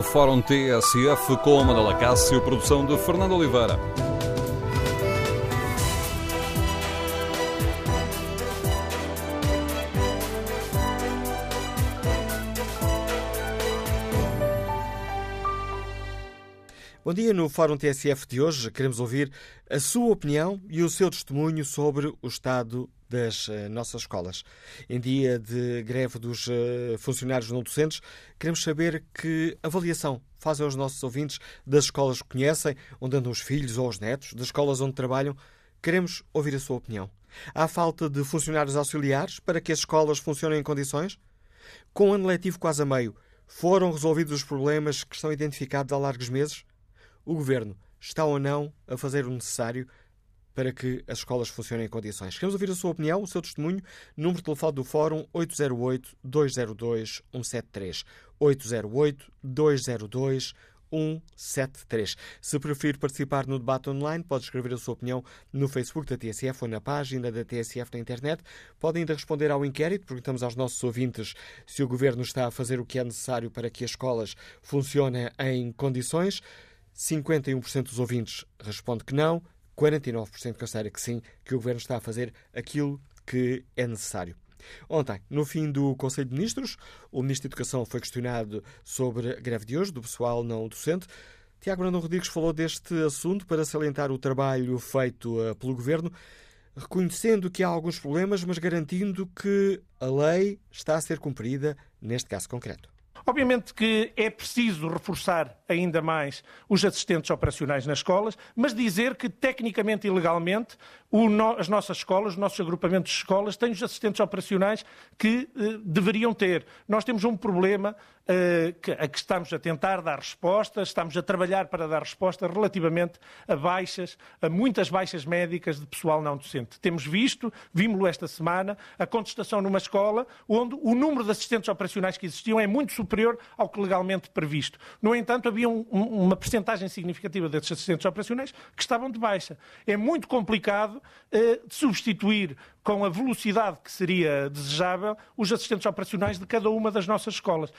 Fórum TSF com Manuela Cássio, produção de Fernando Oliveira. Bom dia. No Fórum TSF de hoje queremos ouvir a sua opinião e o seu testemunho sobre o estado das uh, nossas escolas. Em dia de greve dos uh, funcionários não docentes, queremos saber que avaliação fazem os nossos ouvintes das escolas que conhecem, onde andam os filhos ou os netos, das escolas onde trabalham. Queremos ouvir a sua opinião. Há falta de funcionários auxiliares para que as escolas funcionem em condições? Com o ano letivo quase a meio, foram resolvidos os problemas que estão identificados há largos meses? O Governo está ou não a fazer o necessário para que as escolas funcionem em condições. Queremos ouvir a sua opinião, o seu testemunho. Número de telefone do Fórum 808-202-173. 808-202-173. Se preferir participar no debate online, pode escrever a sua opinião no Facebook da TSF ou na página da TSF na internet. Pode ainda responder ao inquérito. Perguntamos aos nossos ouvintes se o Governo está a fazer o que é necessário para que as escolas funcionem em condições. 51% dos ouvintes responde que não, 49% considera que sim, que o Governo está a fazer aquilo que é necessário. Ontem, no fim do Conselho de Ministros, o Ministro da Educação foi questionado sobre a greve de hoje do pessoal não docente. Tiago Brandão Rodrigues falou deste assunto para salientar o trabalho feito uh, pelo Governo, reconhecendo que há alguns problemas, mas garantindo que a lei está a ser cumprida neste caso concreto. Obviamente que é preciso reforçar ainda mais os assistentes operacionais nas escolas, mas dizer que, tecnicamente e legalmente, no, as nossas escolas, os nossos agrupamentos de escolas, têm os assistentes operacionais que eh, deveriam ter. Nós temos um problema que, a que estamos a tentar dar resposta, estamos a trabalhar para dar resposta relativamente a baixas, a muitas baixas médicas de pessoal não docente. Temos visto, vimos-lo esta semana, a contestação numa escola onde o número de assistentes operacionais que existiam é muito superior ao que legalmente previsto. No entanto, havia um, uma percentagem significativa desses assistentes operacionais que estavam de baixa. É muito complicado eh, substituir com a velocidade que seria desejável os assistentes operacionais de cada uma das nossas escolas.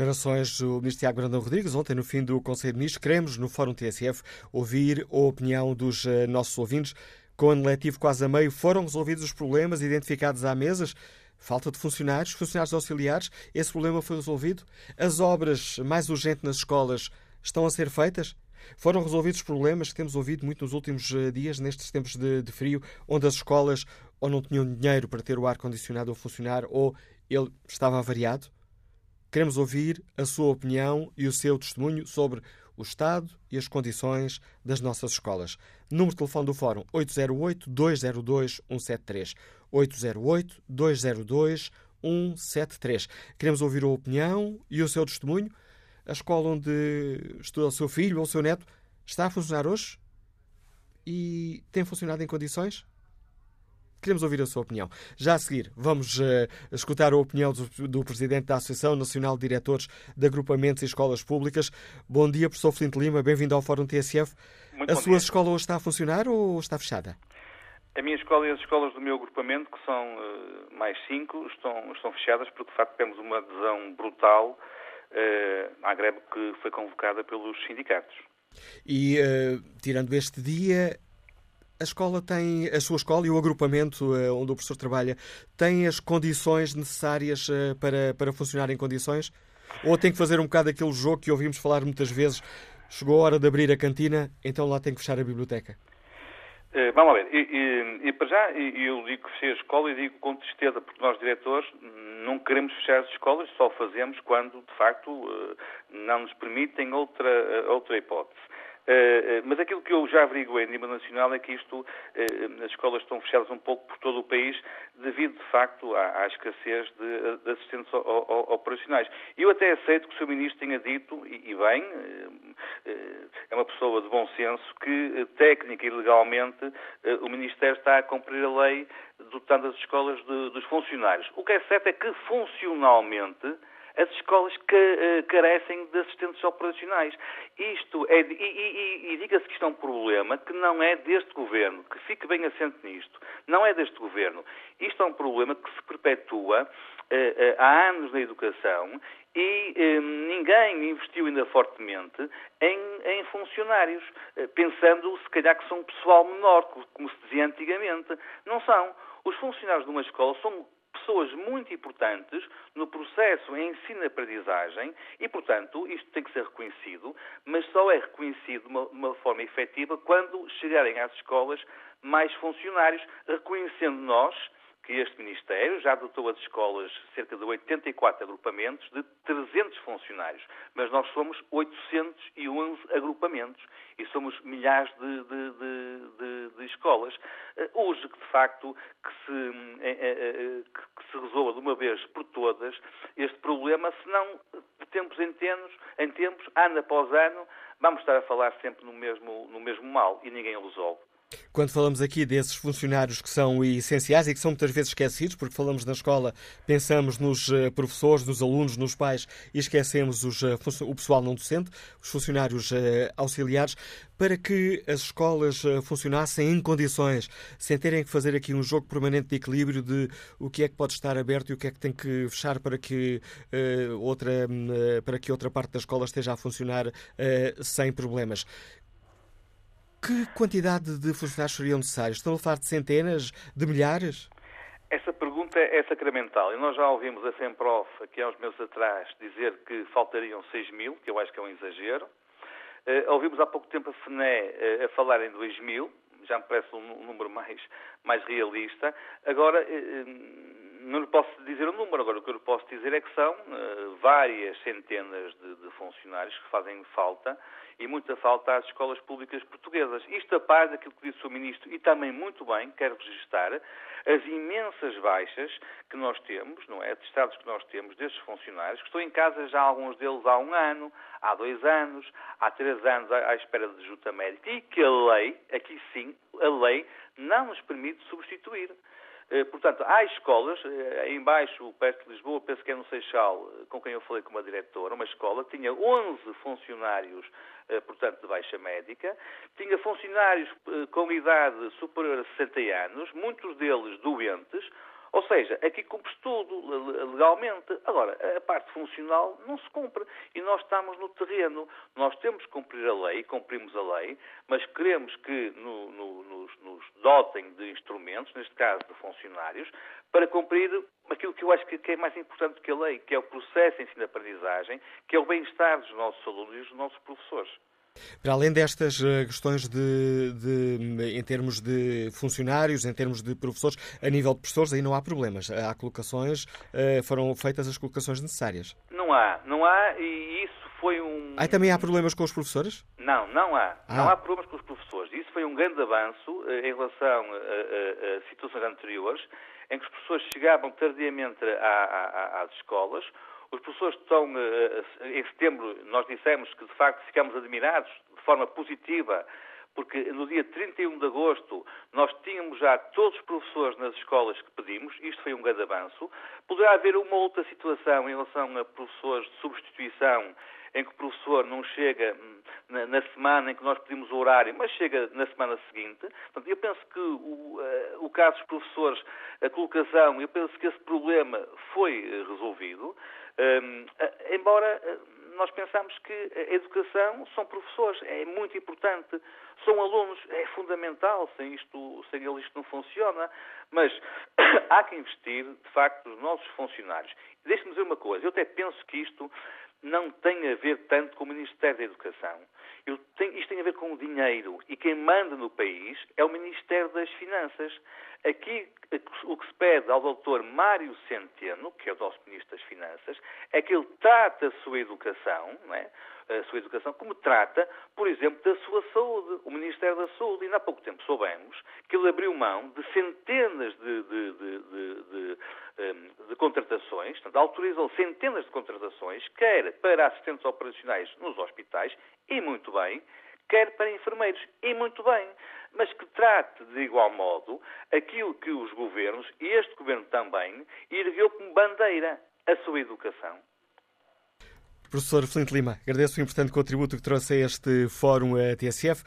Declarações do Ministro Tiago Brandão Rodrigues, ontem no fim do Conselho de Ministros. Queremos, no Fórum TSF, ouvir a opinião dos uh, nossos ouvintes. Com o ano letivo quase a meio, foram resolvidos os problemas identificados há mesas? Falta de funcionários, funcionários auxiliares, esse problema foi resolvido? As obras mais urgentes nas escolas estão a ser feitas? Foram resolvidos os problemas que temos ouvido muito nos últimos uh, dias, nestes tempos de, de frio, onde as escolas ou não tinham dinheiro para ter o ar-condicionado a funcionar ou ele estava avariado? Queremos ouvir a sua opinião e o seu testemunho sobre o estado e as condições das nossas escolas. Número de telefone do Fórum 808-202-173. 808-202-173. Queremos ouvir a opinião e o seu testemunho. A escola onde estuda o seu filho ou o seu neto está a funcionar hoje? E tem funcionado em condições? Queremos ouvir a sua opinião. Já a seguir, vamos uh, escutar a opinião do, do, Presidente da Associação Nacional de Diretores de Agrupamentos e Escolas Públicas. Bom dia, professor Flinte Lima, bem-vindo ao Fórum TSF. Muito a sua dia. escola hoje está a funcionar ou está fechada? A minha escola e as escolas do meu agrupamento, que são uh, mais cinco, estão, estão fechadas porque, de facto, temos uma adesão brutal uh, à greve que foi convocada pelos sindicatos. E, tirando este dia, a escola tem, a sua escola e o agrupamento uh, onde o professor trabalha, tem as condições necessárias uh, para, para funcionar em condições? Ou tem que fazer um bocado aquele jogo que ouvimos falar muitas vezes? Chegou a hora de abrir a cantina, então lá tem que fechar a biblioteca. Uh, vamos ver. E, e, e para já, eu digo que fechei a escola e digo com tristeza, porque nós, diretores, não queremos fechar as escolas, só fazemos quando, de facto, não nos permitem outra, outra hipótese. Uh, mas aquilo que eu já averiguei a nível nacional é que isto, uh, as escolas estão fechadas um pouco por todo o país devido, de facto, à, à escassez de, de assistentes operacionais. Eu até aceito que o Sr. Ministro tenha dito, e, e bem, é uma pessoa de bom senso, que técnica e legalmente o Ministério está a cumprir a lei dotando as escolas de, dos funcionários. O que é certo é que funcionalmente as escolas que, uh, carecem de assistentes operacionais. Isto é, e, e, e diga-se que isto é um problema que não é deste governo, que fique bem assente nisto, não é deste governo. Isto é um problema que se perpetua uh, uh, há anos na educação e eh, ninguém investiu ainda fortemente em, em funcionários, eh, pensando se calhar que são pessoal menor, como se dizia antigamente. Não são. Os funcionários de uma escola são pessoas muito importantes no processo em ensino-aprendizagem e, portanto, isto tem que ser reconhecido, mas só é reconhecido de uma, uma forma efetiva quando chegarem às escolas mais funcionários, reconhecendo nós que este Ministério já dotou as escolas cerca de 84 agrupamentos de 300 funcionários, mas nós somos 811 agrupamentos e somos milhares de, de, de, de escolas. Eh, hoje, de facto, que se, eh, eh, que se resolva de uma vez por todas este problema, senão de tempos em tempos, em tempos, ano após ano, vamos estar a falar sempre no mesmo, no mesmo mal e ninguém o resolve. Quando falamos aqui desses funcionários que são essenciais e que são muitas vezes esquecidos, porque falamos na escola, pensamos nos eh, professores, nos alunos, nos pais e esquecemos os, eh, o pessoal não docente, os funcionários eh, auxiliares, para que as escolas funcionassem em condições, sem terem que fazer aqui um jogo permanente de equilíbrio de o que é que pode estar aberto e o que é que tem que fechar para que, outra, para que outra parte da escola esteja a funcionar sem problemas. Que quantidade de funcionários seriam necessários? Estão a falar de centenas, de milhares? Essa pergunta é sacramental e nós já ouvimos a FEMPROF aqui há uns meses atrás dizer que faltariam 6 mil, que eu acho que é um exagero. Uh, ouvimos há pouco tempo a FNE uh, a falar em 2 mil, já me parece um, um número mais, mais realista. Agora, uh, não lhe posso dizer o número, agora o que eu lhe posso dizer é que são várias centenas de, de funcionários que fazem falta e muita falta às escolas públicas portuguesas. Isto a par daquilo que disse o Ministro, e também muito bem, quero registrar, as imensas baixas que nós temos, não é? Atestados que nós temos destes funcionários, que estão em casa já alguns deles há um ano, há dois anos, há três anos à, espera de junta médica, e que a lei, aqui sim, a lei não nos permite substituir. Eh, portanto, há escolas, eh, embaixo, perto de Lisboa, penso que é no Seixal, eh, com quem eu falei com uma diretora, uma escola, tinha 11 funcionários, portanto, de baixa médica, tinha funcionários com idade superior a 60 anos, muitos deles doentes, ou seja, aqui cumpre-se tudo legalmente. Agora, a parte funcional não se cumpre. E nós estamos no terreno. Nós temos que cumprir a lei, cumprimos a lei, mas queremos que no, no, nos, nos dotem de instrumentos, neste caso de funcionários, para cumprir aquilo que eu acho que é mais importante que a lei, que é o processo de ensino-aprendizagem, que é o bem-estar dos nossos alunos e dos nossos professores. Para além destas eh, questões de, de, em termos de funcionários, em termos de professores, a nível de professores aí não há problemas. Há colocações, eh, foram feitas as colocações necessárias. Não há, não há e isso foi um... Aí também há problemas com os professores? Não, não há. Ah. Não há problemas com os professores. Isso foi um grande avanço eh, em relação a, a, a situações anteriores, em que os professores chegavam tardiamente às escolas, os professores estão, eh, eh, em setembro, nós dissemos que de facto ficamos admirados de forma positiva, porque no dia 31 de agosto nós tínhamos já todos os professores nas escolas que pedimos, isto foi um grande avanço. Poderá haver uma outra situação em relação a professores de substituição, em que o professor não chega hum, na, na, semana em que nós pedimos o horário, mas chega na semana seguinte. Portanto, eu penso que o, uh, o caso dos professores, a colocação, eu penso que esse problema foi resolvido. Um, embora nós pensamos que a educação são professores, é muito importante, são alunos, é fundamental, sem, isto, sem eles isto não funciona, mas há que investir, de facto, nos nossos funcionários. Deixe-me dizer uma coisa, eu até penso que isto não tem a ver tanto com o Ministério da Educação. Tenho, isto tem a ver com o dinheiro. E quem manda no país é o Ministério das Finanças. Aqui, o que se pede ao doutor Mário Centeno, que é o nosso Ministro das Finanças, é que ele trate a sua educação, é? a sua educação, como trata, por exemplo, da sua saúde, o Ministério da Saúde. E há pouco tempo soubemos que ele abriu mão de centenas de, de, de, de contratações, portanto, autorizou centenas de contratações, quer para assistentes operacionais nos hospitais, e muito bem, quer para enfermeiros, e muito bem, mas que trate de igual modo aquilo que os governos, e este governo também, ergueu como bandeira, a sua educação. Professor Flint Lima, agradeço o importante contributo que trouxe a este Fórum a TSF,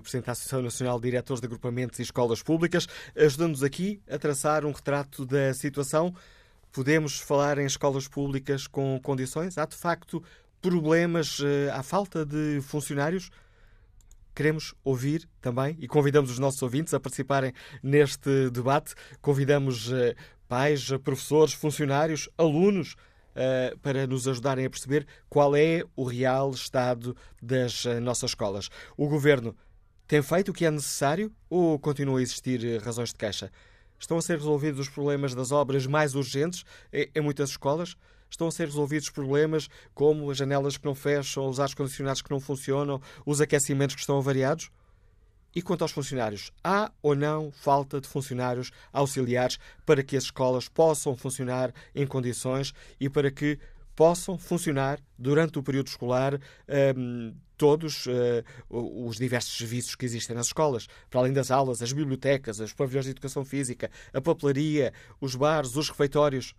Presidente da Associação Nacional de Diretores de Agrupamentos e Escolas Públicas, ajudando-nos aqui a traçar um retrato da situação Podemos falar em escolas públicas com condições? Há de facto problemas, há falta de funcionários? Queremos ouvir também e convidamos os nossos ouvintes a participarem neste debate. Convidamos pais, professores, funcionários, alunos uh, para nos ajudarem a perceber qual é o real estado das uh, nossas escolas. O governo tem feito o que é necessário ou continuam a existir eh, razões de queixa? Estão a ser resolvidos os problemas das obras mais urgentes em muitas escolas? Estão a ser resolvidos problemas como as janelas que não fecham, os ar-condicionados que não funcionam, os aquecimentos que estão avariados? E quanto aos funcionários, há ou não falta de funcionários auxiliares para que as escolas possam funcionar em condições e para que possam funcionar durante o período escolar um, todos uh, os diversos serviços que existem nas escolas, para além das aulas, as bibliotecas, os pavilhões de educação física, a papelaria, os bares, os refeitórios.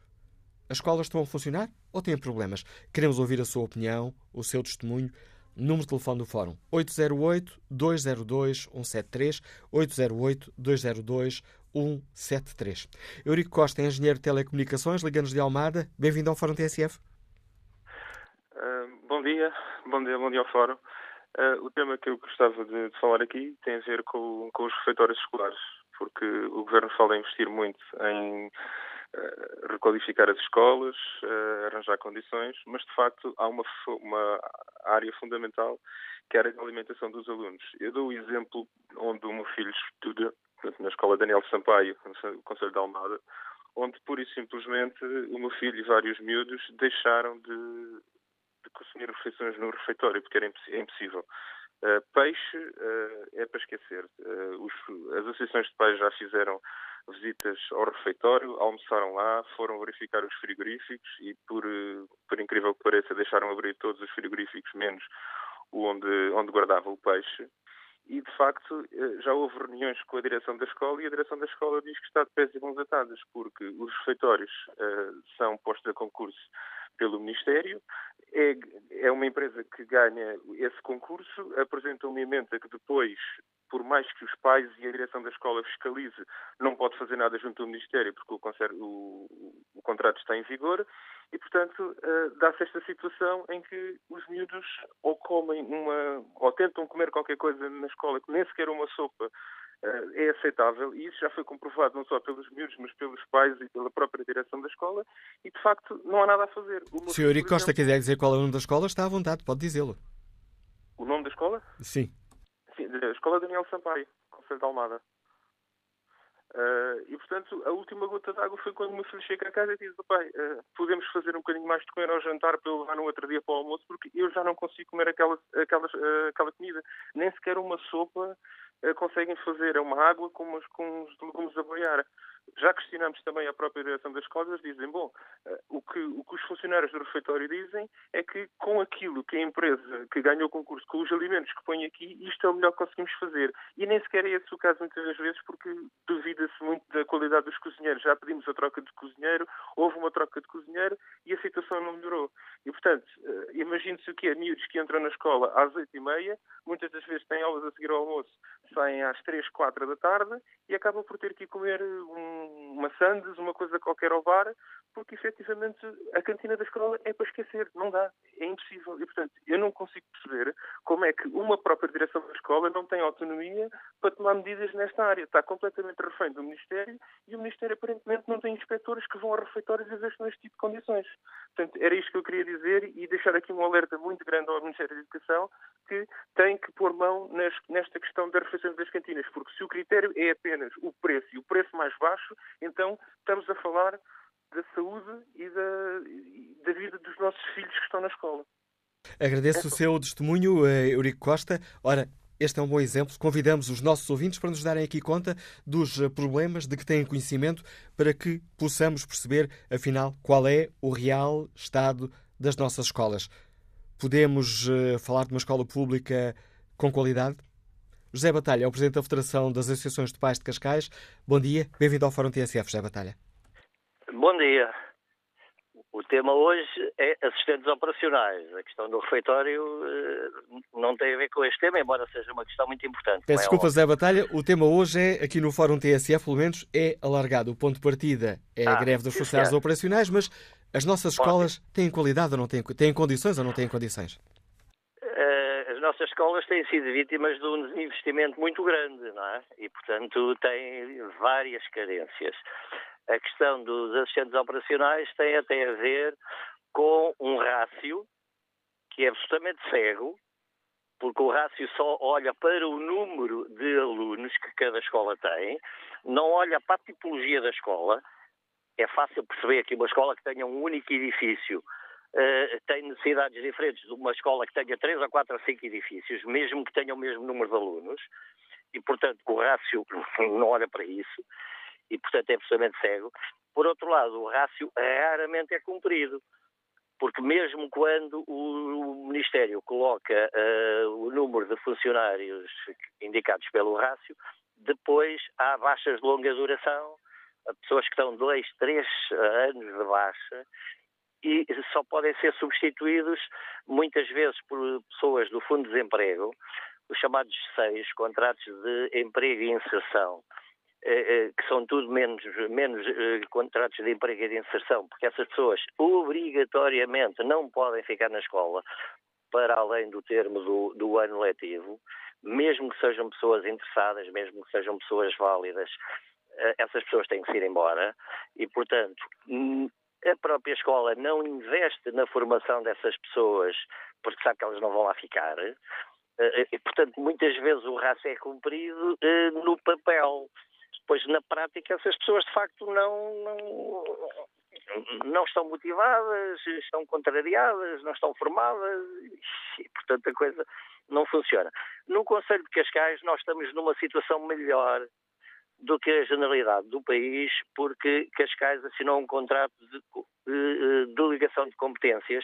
As escolas estão a funcionar ou têm problemas? Queremos ouvir a sua opinião, o seu testemunho. Número de telefone do Fórum 808-202-173, 808-202-173. Eurico Costa, engenheiro de telecomunicações, Liga-nos de Almada. Bem-vindo ao Fórum TSF. Uh, bom dia, bom dia, bom dia ao Fórum. Uh, o tema que eu gostava de, de, falar aqui tem a ver com, com os refeitórios escolares, porque o Governo fala em investir muito em requalificar as escolas, uh, arranjar condições, mas de facto há uma, uma área fundamental que era a alimentação dos alunos. Eu dou o exemplo onde o meu filho estuda, na escola Daniel Sampaio, no Conselho de Almada, onde pura e simplesmente o meu filho e vários miúdos deixaram de, de consumir refeições no refeitório, porque era é impossível. Uh, peixe uh, é para esquecer. Uh, os, as associações de pais já fizeram visitas ao refeitório, almoçaram lá, foram verificar os frigoríficos e, por, por incrível que pareça, deixaram abrir todos os frigoríficos, menos o onde, onde guardava o peixe. E, de facto, eh, já houve reuniões com a direção da escola e a direção da escola diz que está de pés e mãos atadas, porque os refeitórios são postos a concurso pelo Ministério, é, é uma empresa que ganha esse concurso, apresenta uma emenda que depois por mais que os pais e a direção da escola fiscalize, não pode fazer nada junto ao Ministério porque o, o, o contrato está em vigor e, portanto, uh, dá-se esta situação em que os miúdos ou comem uma, ou tentam comer qualquer coisa na escola que nem sequer uma sopa é aceitável e isso já foi comprovado não só pelos miúdos, mas pelos pais e pela própria direção da escola e, de facto, não há nada a fazer. O Se o Eurico Costa quiser dizer qual é o nome da escola, está à vontade, pode dizê-lo. O nome da escola? Sim. Sim, da Escola Daniel Sampaio, Conselho de Almada. Uh, e, portanto, a última gota de água foi quando o meu filho chega a casa e diz: Pai, uh, podemos fazer um bocadinho mais de comer ao jantar para eu levar no outro dia para o almoço, porque eu já não consigo comer aquela, aquela, uh, aquela comida. Nem sequer uma sopa conseguem fazer. É uma água com, umas, com os legumes a boiar. Já questionamos também a própria direção das escolas, dizem, bom, eh, o que, o que os funcionários do refeitório dizem é que com aquilo que a empresa que ganhou o concurso, com os alimentos que põe aqui, isto é o melhor que conseguimos fazer. E nem sequer é esse o caso muitas das vezes, porque duvida-se muito da qualidade dos cozinheiros. Já pedimos a troca de cozinheiro, houve uma troca de cozinheiro e a situação não melhorou. E, portanto, eh, imagine-se o que é miúdos que entram na escola às oito e meia, muitas das vezes têm aulas a seguir ao almoço, saem às três, quatro da tarde e acabam por ter que comer um uma sandes, uma coisa qualquer ao bar, porque efetivamente a cantina da escola é para esquecer, não dá, é impossível. E portanto, eu não consigo perceber como é que uma própria direção da escola não tem autonomia para tomar medidas nesta área. Está completamente refém do Ministério e o Ministério aparentemente não tem inspectores que vão a refeitórios e vejam este tipo de condições. Portanto, era isto que eu queria dizer e deixar aqui um alerta muito grande ao Ministério da Educação que tem que pôr mão nesta questão das refeições das cantinas, porque se o critério é apenas o preço e o preço mais baixo, então estamos a falar da saúde e da, da vida dos nossos filhos que estão na escola. Agradeço é o seu testemunho, eh, Eurico Costa. Ora, este é um bom exemplo. Convidamos os nossos ouvintes para nos darem aqui conta dos eh, problemas de que têm conhecimento para que possamos perceber, afinal, qual é o real estado das nossas escolas. Podemos uh, falar de uma escola pública com qualidade? José Batalha é o Presidente da Federação das Associações de Pais de Cascais. Bom dia, bem-vindo ao Fórum TSF, José Batalha. Bom dia. O tema hoje é assistentes operacionais. A questão do refeitório uh, não tem a ver com este tema, embora seja uma questão muito importante. Peço é desculpa, Zé Batalha. O tema hoje é, aqui no Fórum TSF, pelo menos, é alargado. O ponto de partida é ah, a greve dos funcionários operacionais, mas as nossas escolas têm qualidade ou não têm, têm condições ou não têm condições? As nossas escolas têm sido vítimas de um desinvestimento muito grande, não é? E, portanto, têm várias carências a questão dos assistentes operacionais tem até a ver com um rácio que é absolutamente cego, porque o rácio só olha para o número de alunos que cada escola tem, não olha para a tipologia da escola. É fácil perceber que uma escola que tenha um único edifício uh, tem necessidades diferentes de uma escola que tenha três ou quatro ou cinco edifícios, mesmo que tenha o mesmo número de alunos, e portanto o rácio não olha para isso e, portanto, é absolutamente cego. Por outro lado, o rácio raramente é cumprido, porque mesmo quando o Ministério coloca uh, o número de funcionários indicados pelo rácio, depois há baixas de longa duração, pessoas que estão dois, três anos de baixa e só podem ser substituídos muitas vezes por pessoas do Fundo de Desemprego, os chamados seis contratos de emprego e inserção. Eh, eh, que são tudo menos, menos eh, contratos de emprego e de inserção, porque essas pessoas obrigatoriamente não podem ficar na escola para além do termo do, do ano letivo, mesmo que sejam pessoas interessadas, mesmo que sejam pessoas válidas, essas pessoas têm que ir embora e, portanto, a própria escola não investe na formação dessas pessoas porque sabe que elas não vão lá ficar. E, portanto, muitas vezes o raço é cumprido no papel pois na prática essas pessoas de facto não, não, não estão motivadas, estão contrariadas, não estão formadas e, portanto, a coisa não funciona. No Conselho de Cascais nós estamos numa situação melhor do que a generalidade do país, porque Cascais assinou um contrato de, de, de delegação de competências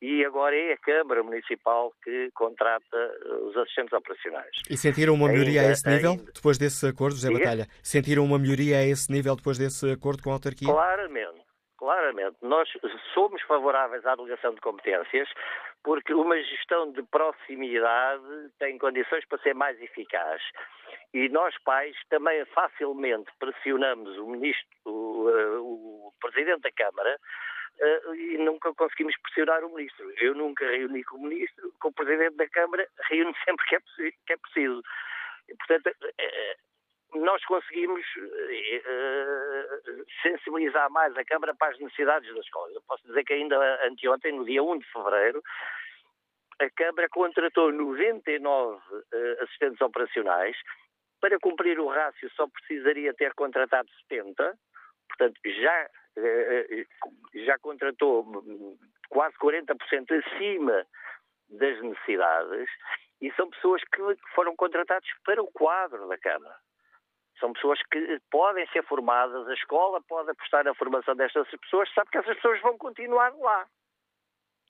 e agora é a Câmara Municipal que contrata eh, os assistentes operacionais. E sentiram uma melhoria ainda, a esse nível ainda... depois desse acordo, José Diga? Batalha? Sentiram uma melhoria a esse nível depois desse acordo com a autarquia? Claramente, claramente. Nós somos favoráveis à delegação de competências porque uma gestão de proximidade tem condições para ser mais eficaz. E nós, pais, também facilmente pressionamos o ministro, o, eh, o presidente da Câmara, uh, e nunca conseguimos pressionar o ministro. Eu nunca reuni com o ministro, com o presidente da Câmara, reúno sempre que é, que é preciso. Portanto, uh, nós conseguimos sensibilizar mais a Câmara para as necessidades das escolas. Eu posso dizer que ainda anteontem, no dia 1 de fevereiro, a Câmara contratou 99 assistentes operacionais. Para cumprir o rácio só precisaria ter contratado 70, portanto já eh, eh, já contratou quase 40% acima das necessidades e são pessoas que foram contratadas para o quadro da Câmara. São pessoas que podem ser formadas, a escola pode apostar na formação destas pessoas, sabe que essas pessoas vão continuar lá.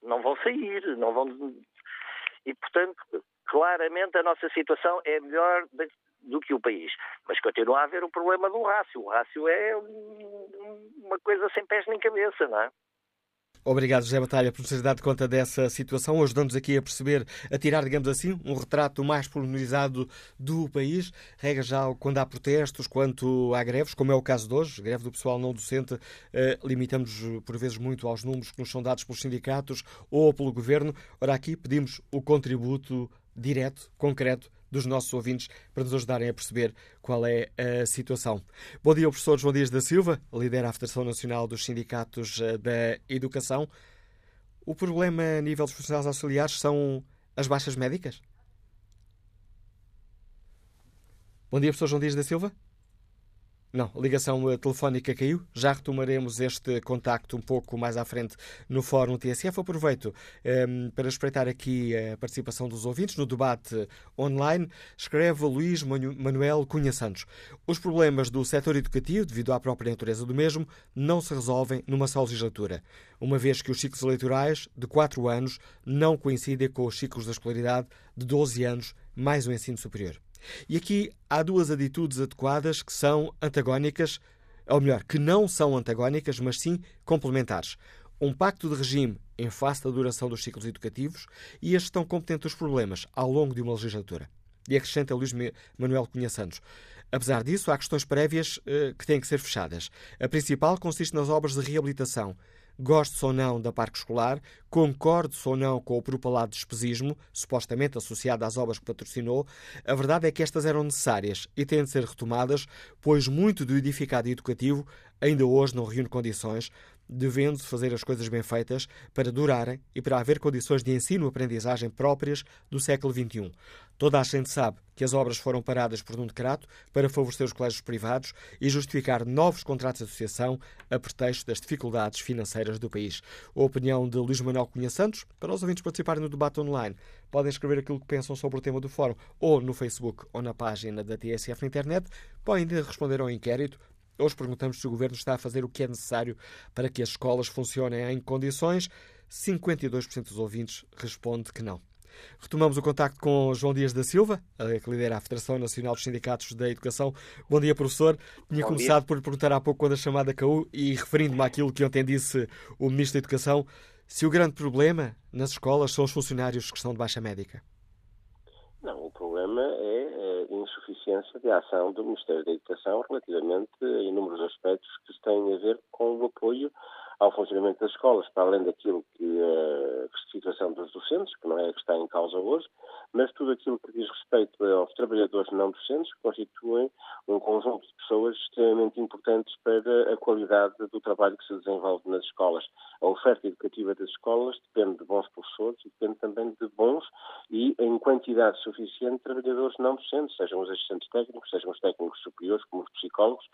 Não vão sair, não vão. E, portanto, claramente a nossa situação é melhor do que o país. Mas continua a haver o problema do rácio. O rácio é uma coisa sem pés nem cabeça, não é? Obrigado, José Batalha, por nos ter dado conta dessa situação, ajudando-nos aqui a perceber, a tirar, digamos assim, um retrato mais pormenorizado do país. Rega já quando há protestos, quanto há greves, como é o caso de hoje, greve do pessoal não docente, eh, limitamos por vezes muito aos números que nos são dados pelos sindicatos ou pelo governo. Ora, aqui pedimos o contributo direto, concreto, dos nossos ouvintes para nos ajudarem a perceber qual é a situação. Bom dia, professor João Dias da Silva, lidera a Federação Nacional dos Sindicatos eh, da Educação. O problema a nível dos profissionais auxiliares são as baixas médicas? Bom dia, professor João Dias da Silva. Não, a ligação telefónica caiu. Já retomaremos este contacto um pouco mais à frente no Fórum TSF. Aproveito um, ehm, para espreitar aqui a participação dos ouvintes no debate online. Escreve Luís Manuel Cunha Santos. Os problemas do setor educativo, devido à própria natureza do mesmo, não se resolvem numa só legislatura, uma vez que os ciclos eleitorais de 4 anos não coincidem com os ciclos da escolaridade de 12 anos mais o ensino superior. E aqui há duas atitudes adequadas que são antagónicas, ou melhor, que não são antagónicas, mas sim complementares. um pacto de regime em face da duração dos ciclos educativos e a gestão competente dos problemas ao longo de uma legislatura. E acrescenta Luís Manuel Cunha Santos. Apesar disso, há questões prévias eh, que têm que ser fechadas. A principal consiste nas obras de reabilitação. Gosto ou não da parque escolar, concordo ou não com o propalado despesismo, supostamente associado às obras que patrocinou, a verdade é que estas eram necessárias e têm de ser retomadas, pois muito do edificado educativo ainda hoje não reúne condições devendo-se fazer as coisas bem feitas para durarem e para haver condições de ensino-aprendizagem próprias do século XXI. Toda a gente sabe que as obras foram paradas por um decreto para favorecer os colégios privados e justificar novos contratos de associação a pretexto das dificuldades financeiras do país. A opinião de Luís Manuel Cunha Santos, para os ouvintes participarem no debate online, podem escrever aquilo que pensam sobre o tema do fórum ou no Facebook ou na página da TSF na internet. Podem responder ao inquérito Hoje perguntamos se o Governo está a fazer o que é necessário para que as escolas funcionem em condições. 52% dos ouvintes responde que não. Retomamos o contacto com João Dias da Silva, que lidera a Federação Nacional dos Sindicatos da Educação. Bom dia, professor. Tinha Bom começado dia. por perguntar há pouco quando a chamada caiu e referindo-me àquilo que ontem disse o Ministro da Educação, se o grande problema nas escolas são os funcionários que estão de baixa médica. Não, o problema é a insuficiência de ação do Ministério da Educação relativamente a inúmeros aspectos que têm a ver com o apoio ao funcionamento das escolas, para além daquilo que é a situação dos docentes, que não é a que está em causa hoje, mas tudo aquilo que diz respeito aos trabalhadores não docentes, que constituem um conjunto de pessoas extremamente importantes para a qualidade do trabalho que se desenvolve nas escolas. A oferta educativa das escolas depende de bons professores e depende também de bons e em quantidade suficiente trabalhadores não docentes, sejam os assistentes técnicos, sejam os técnicos superiores, como os psicólogos,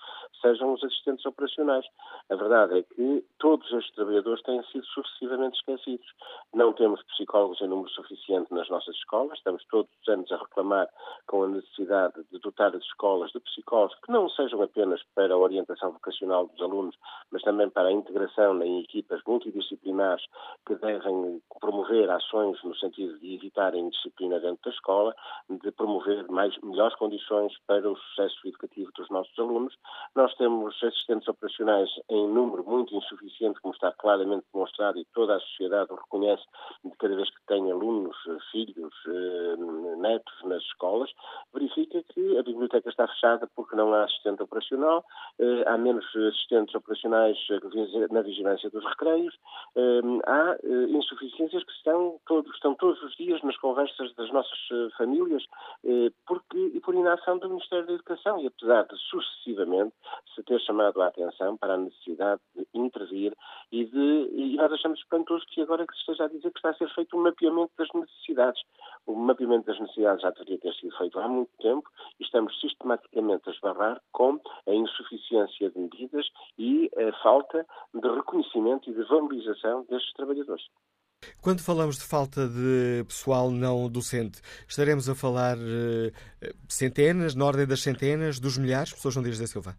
sejam os assistentes operacionais. A verdade é que todos estes trabalhadores têm sido sucessivamente esquecidos. Não temos psicólogos em número suficiente nas nossas escolas, estamos todos os anos a reclamar com a necessidade de dotar as escolas de psicólogos que não sejam apenas para a orientação vocacional dos alunos, mas também para a integração em equipas multidisciplinares que devem promover ações no sentido de evitar a indisciplina dentro da escola, de promover mais, melhores condições para o sucesso educativo dos nossos alunos. Nós temos assistentes operacionais em número muito insuficiente, como está claramente demonstrado e toda a sociedade o reconhece, de cada vez que tem alunos, filhos, eh, netos nas escolas, verifica que a biblioteca está fechada porque não há assistente operacional, eh, há menos assistentes operacionais na vigilância dos recreios, eh, há insuficiências que estão todos, estão todos os dias nas conversas das nossas famílias porque, e por inação do Ministério da Educação. E apesar de sucessivamente se ter chamado a atenção para a necessidade de intervir e de e nós achamos espantoso que agora que se esteja a dizer que está a ser feito um mapeamento das necessidades. O mapeamento das necessidades já deveria ter sido feito há muito tempo e estamos sistematicamente a esbarrar com a insuficiência de medidas e a falta de reconhecimento e de valorização destes trabalhadores. Quando falamos de falta de pessoal não docente, estaremos a falar uh, centenas, na ordem das centenas, dos milhares, professor João Dias da Silva?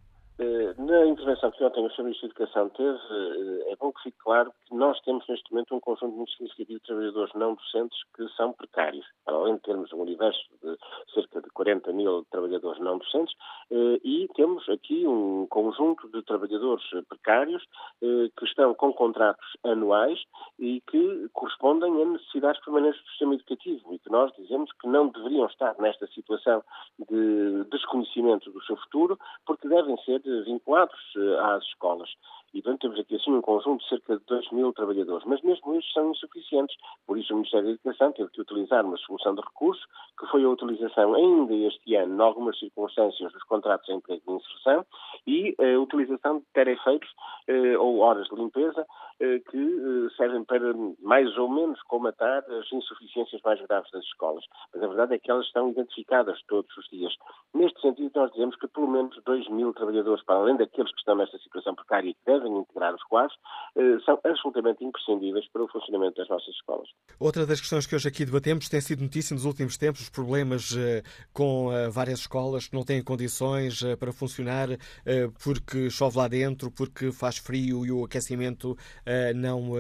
Na intervenção que ontem o Sr. Ministro da Educação teve, eh, é bom que fique claro que nós temos neste momento um conjunto muito significativo de trabalhadores não docentes que são precários. Além de termos um universo de cerca de 40 mil trabalhadores não docentes, eh, e temos aqui um conjunto de trabalhadores precários eh, que estão com contratos anuais e que correspondem a necessidades permanentes do sistema educativo e que nós dizemos que não deveriam estar nesta situação de desconhecimento do seu futuro, porque devem ser vinculados eh, às escolas. E, portanto, temos aqui assim um conjunto de cerca de 2 mil trabalhadores, mas mesmo estes são insuficientes. Por isso, o Ministério da Educação teve que utilizar uma solução de recurso, que foi a utilização ainda este ano, em algumas circunstâncias, dos contratos de emprego de inserção e a utilização de tarefeiros eh, ou horas de limpeza eh, que eh, servem para mais ou menos comatar as insuficiências mais graves das escolas. Mas a verdade é que elas estão identificadas todos os dias. Neste sentido, nós dizemos que pelo menos 2 mil trabalhadores, para além daqueles que estão nesta situação precária e que devem devem integrar os quadros, eh, são absolutamente imprescindíveis para o funcionamento das nossas escolas. Outra das questões que hoje aqui debatemos tem sido notícia nos últimos tempos, os problemas eh, com eh, várias escolas que não têm condições para funcionar porque chove lá dentro, porque faz frio e o aquecimento não,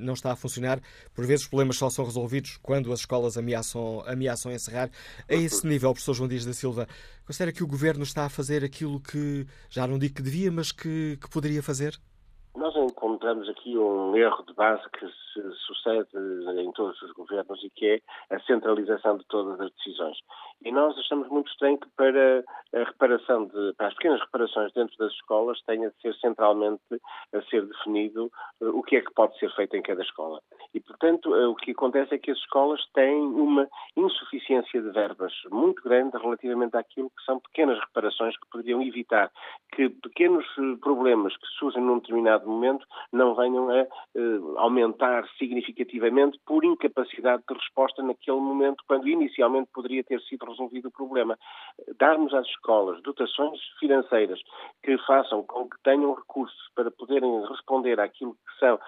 não está a funcionar. Por vezes os problemas só são resolvidos quando as escolas ameaçam, ameaçam encerrar. A esse nível, professor João Dias da Silva, considera que o Governo está a fazer aquilo que, já não digo que devia, mas que, que poderia fazer? Nós encontramos aqui um erro de base que se sucede em todos os governos e que é a centralização de todas as decisões. E nós achamos muito estranho que para a reparação de, para as pequenas reparações dentro das escolas tenha de ser centralmente a ser definido eh, o que é que pode ser feito em cada escola. E, portanto, eh, o que acontece é que as escolas têm uma insuficiência de verbas muito grande relativamente àquilo que são pequenas reparações que poderiam evitar que pequenos eh, problemas que surgem num determinado momento não venham a aumentar significativamente por incapacidade de resposta naquele momento, quando inicialmente poderia ter sido resolvido o problema. Darmos às escolas dotações financeiras que façam com que tenham recursos para poderem responder àquilo que são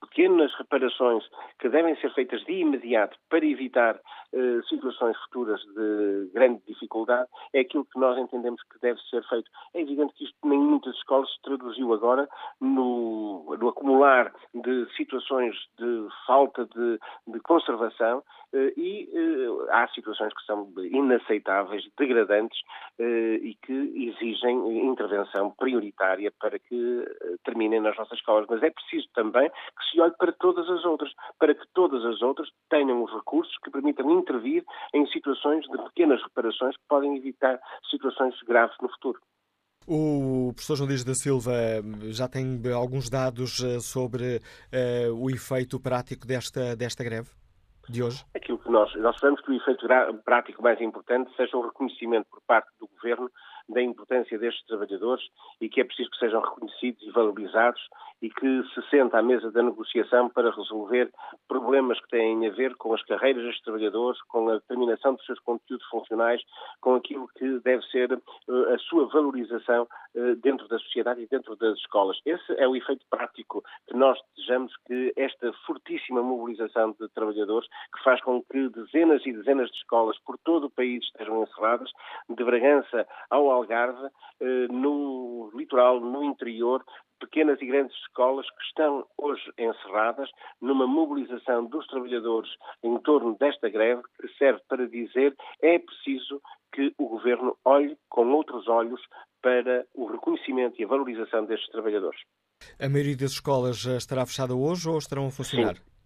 pequenas reparações que devem ser feitas de imediato para evitar eh, situações futuras de grande dificuldade, é aquilo que nós entendemos que deve ser feito. É evidente que isto em muitas escolas se traduziu agora no, no acumular de situações de falta de, de conservação eh, e eh, há situações que são inaceitáveis, degradantes e que exigem intervenção prioritária para que terminem nas nossas escolas. Mas é preciso também que se olhe para todas as outras, para que todas as outras tenham os recursos que permitam intervir em situações de pequenas reparações que podem evitar situações graves no futuro. O professor João Dias da Silva já tem alguns dados eh, sobre uh, o efeito prático desta, desta greve de hoje? Aquilo que nós, nós sabemos que o efeito prático mais importante seja o reconhecimento por parte do Governo da importância destes trabalhadores e que é preciso que sejam reconhecidos e valorizados e que se senta à mesa da negociação para resolver problemas que têm a ver com as carreiras destes trabalhadores, com a determinação dos seus conteúdos funcionais, com aquilo que deve ser uh, a sua valorização uh, dentro da sociedade e dentro das escolas. Esse é o efeito prático que nós desejamos que esta fortíssima mobilização de trabalhadores, que faz com que dezenas e dezenas de escolas por todo o país estejam encerradas, de Bragança ao Algarve, uh, no litoral, no interior, pequenas e grandes escolas que estão hoje encerradas numa mobilização dos trabalhadores em torno desta greve que serve para dizer é preciso que o governo olhe com outros olhos para o reconhecimento e a valorização destes trabalhadores. A maioria das escolas estará fechada hoje ou estarão a funcionar? Sim.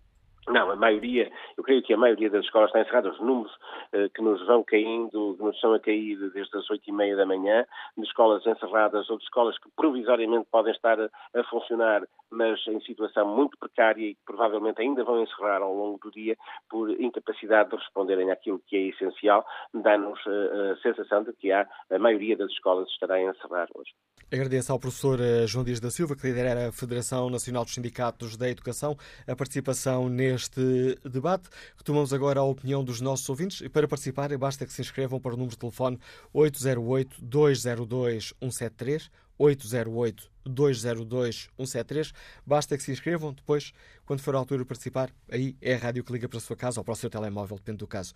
Não, a maioria, eu creio que a maioria das escolas está encerrada. Os números eh, que nos vão caindo, que nos estão a cair desde as oito e meia da manhã, de escolas encerradas ou de escolas que provisoriamente podem estar a, a, funcionar, mas em situação muito precária e que provavelmente ainda vão encerrar ao longo do dia por incapacidade de responderem àquilo que é essencial, dá-nos a, eh, a sensação de que há, a maioria das escolas estará a encerrar hoje. Agradeço ao professor eh, João Dias da Silva, que lidera a Federação Nacional dos Sindicatos da Educação, a participação neste debate. Retomamos agora a opinião dos nossos ouvintes e para participar basta que se inscrevam para o número de telefone 808-202-173, 808-202-173. Basta que se inscrevam, depois, quando for a altura de participar, aí é a rádio que liga para a sua casa ou para o seu telemóvel, depende do caso.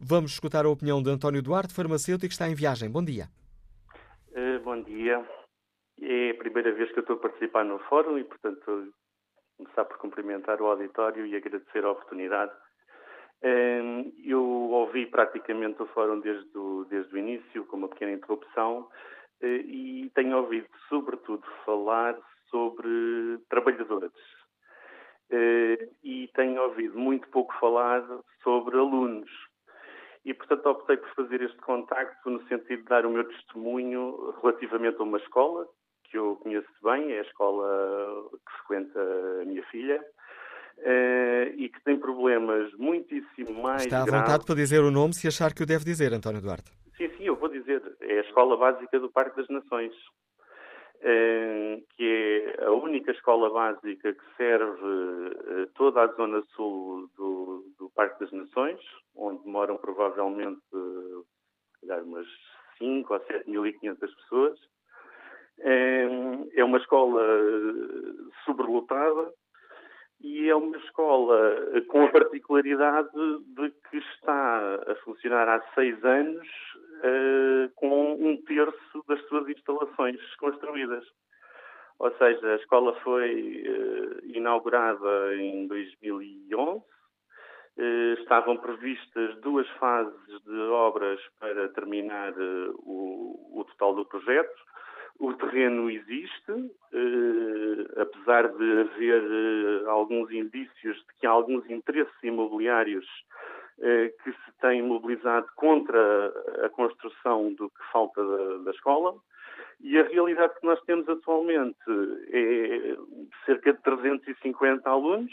Vamos escutar a opinião de António Duarte, farmacêutico, que está em viagem. Bom dia. Uh, bom dia. É a primeira vez que eu estou a participar no fórum e, portanto, começar por cumprimentar o auditório e agradecer a oportunidade. Eu ouvi praticamente o fórum desde o, desde o início, com uma pequena interrupção, eh, e tenho ouvido, sobretudo, falar sobre trabalhadores. Eh, e tenho ouvido muito pouco falar sobre alunos. E, portanto, optei por fazer este contacto no sentido de dar o meu testemunho relativamente a uma escola, que eu conheço bem, é a escola que frequenta a minha filha, uh, e que tem problemas muitíssimo mais Está à graves. vontade para dizer o nome se achar que o deve dizer, António Duarte. Sim, sim, eu vou dizer. É a Escola Básica do Parque das Nações, uh, que é a única escola básica que serve uh, toda a zona sul do, do Parque das Nações, onde moram provavelmente umas 5 ou 7.500 pessoas. É uma escola sobrelotada e é uma escola com a particularidade de que está a funcionar há seis anos uh, com um terço das suas instalações construídas. Ou seja, a escola foi uh, inaugurada em 2011. Uh, estavam previstas duas fases de obras para terminar o, o total do projeto o terreno existe, eh, apesar de haver eh, alguns indícios de que alguns interesses imobiliários eh, que se têm mobilizado contra a construção do que falta da, da escola. E a realidade que nós temos atualmente é cerca de 350 alunos,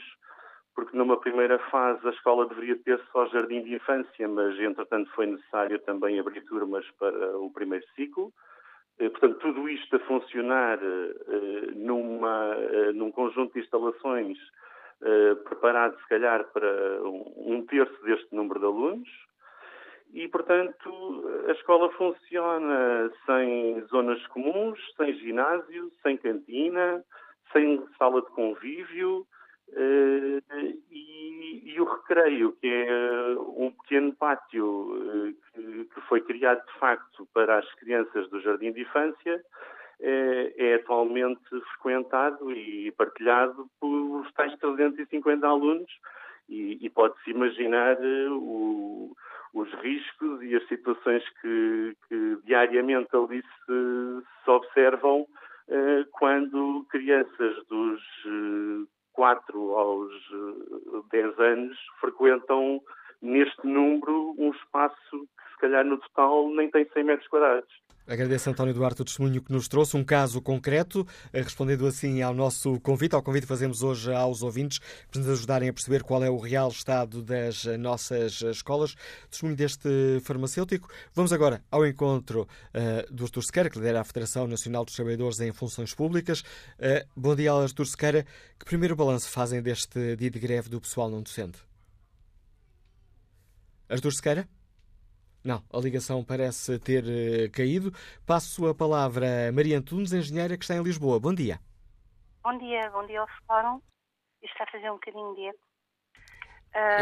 porque numa primeira fase a escola deveria ter só jardim de infância, mas entretanto foi necessário também abrir turmas para o primeiro ciclo. Eh, portanto, tudo isto a funcionar uh, numa, num conjunto de instalações preparado, se calhar, para um, terço deste número de alunos. E, portanto, a escola funciona sem zonas comuns, sem ginásio, sem cantina, sem sala de convívio, Uh, e, e, o recreio, que é um pequeno pátio uh, que, que, foi criado de facto para as crianças do jardim de infância, é, é atualmente frequentado e partilhado por tais 350 alunos e, e pode-se imaginar o, os riscos e as situações que, que diariamente ali se, se observam uh, quando crianças dos 4 aos 10 eh, anos frequentam neste número um espaço que se calhar no total nem tem 100 metros quadrados. Agradeço, António Duarte, o testemunho que nos trouxe, um caso concreto, eh, respondendo assim ao nosso convite, ao convite que fazemos hoje aos ouvintes, para nos ajudarem a perceber qual é o real estado das nossas escolas. Testemunho deste farmacêutico. Vamos agora ao encontro uh, do Artur Sequeira, que lidera a Federação Nacional dos Trabalhadores em Funções Públicas. Uh, bom dia, Artur Sequeira. Que primeiro balanço fazem deste dia de greve do pessoal não docente? Artur Sequeira? Não, a ligação parece ter uh, caído. Passo a palavra a Maria Antunes, engenheira que está em Lisboa. Bom dia. Bom dia, bom dia ao Fórum. Isto está a fazer um bocadinho de eco.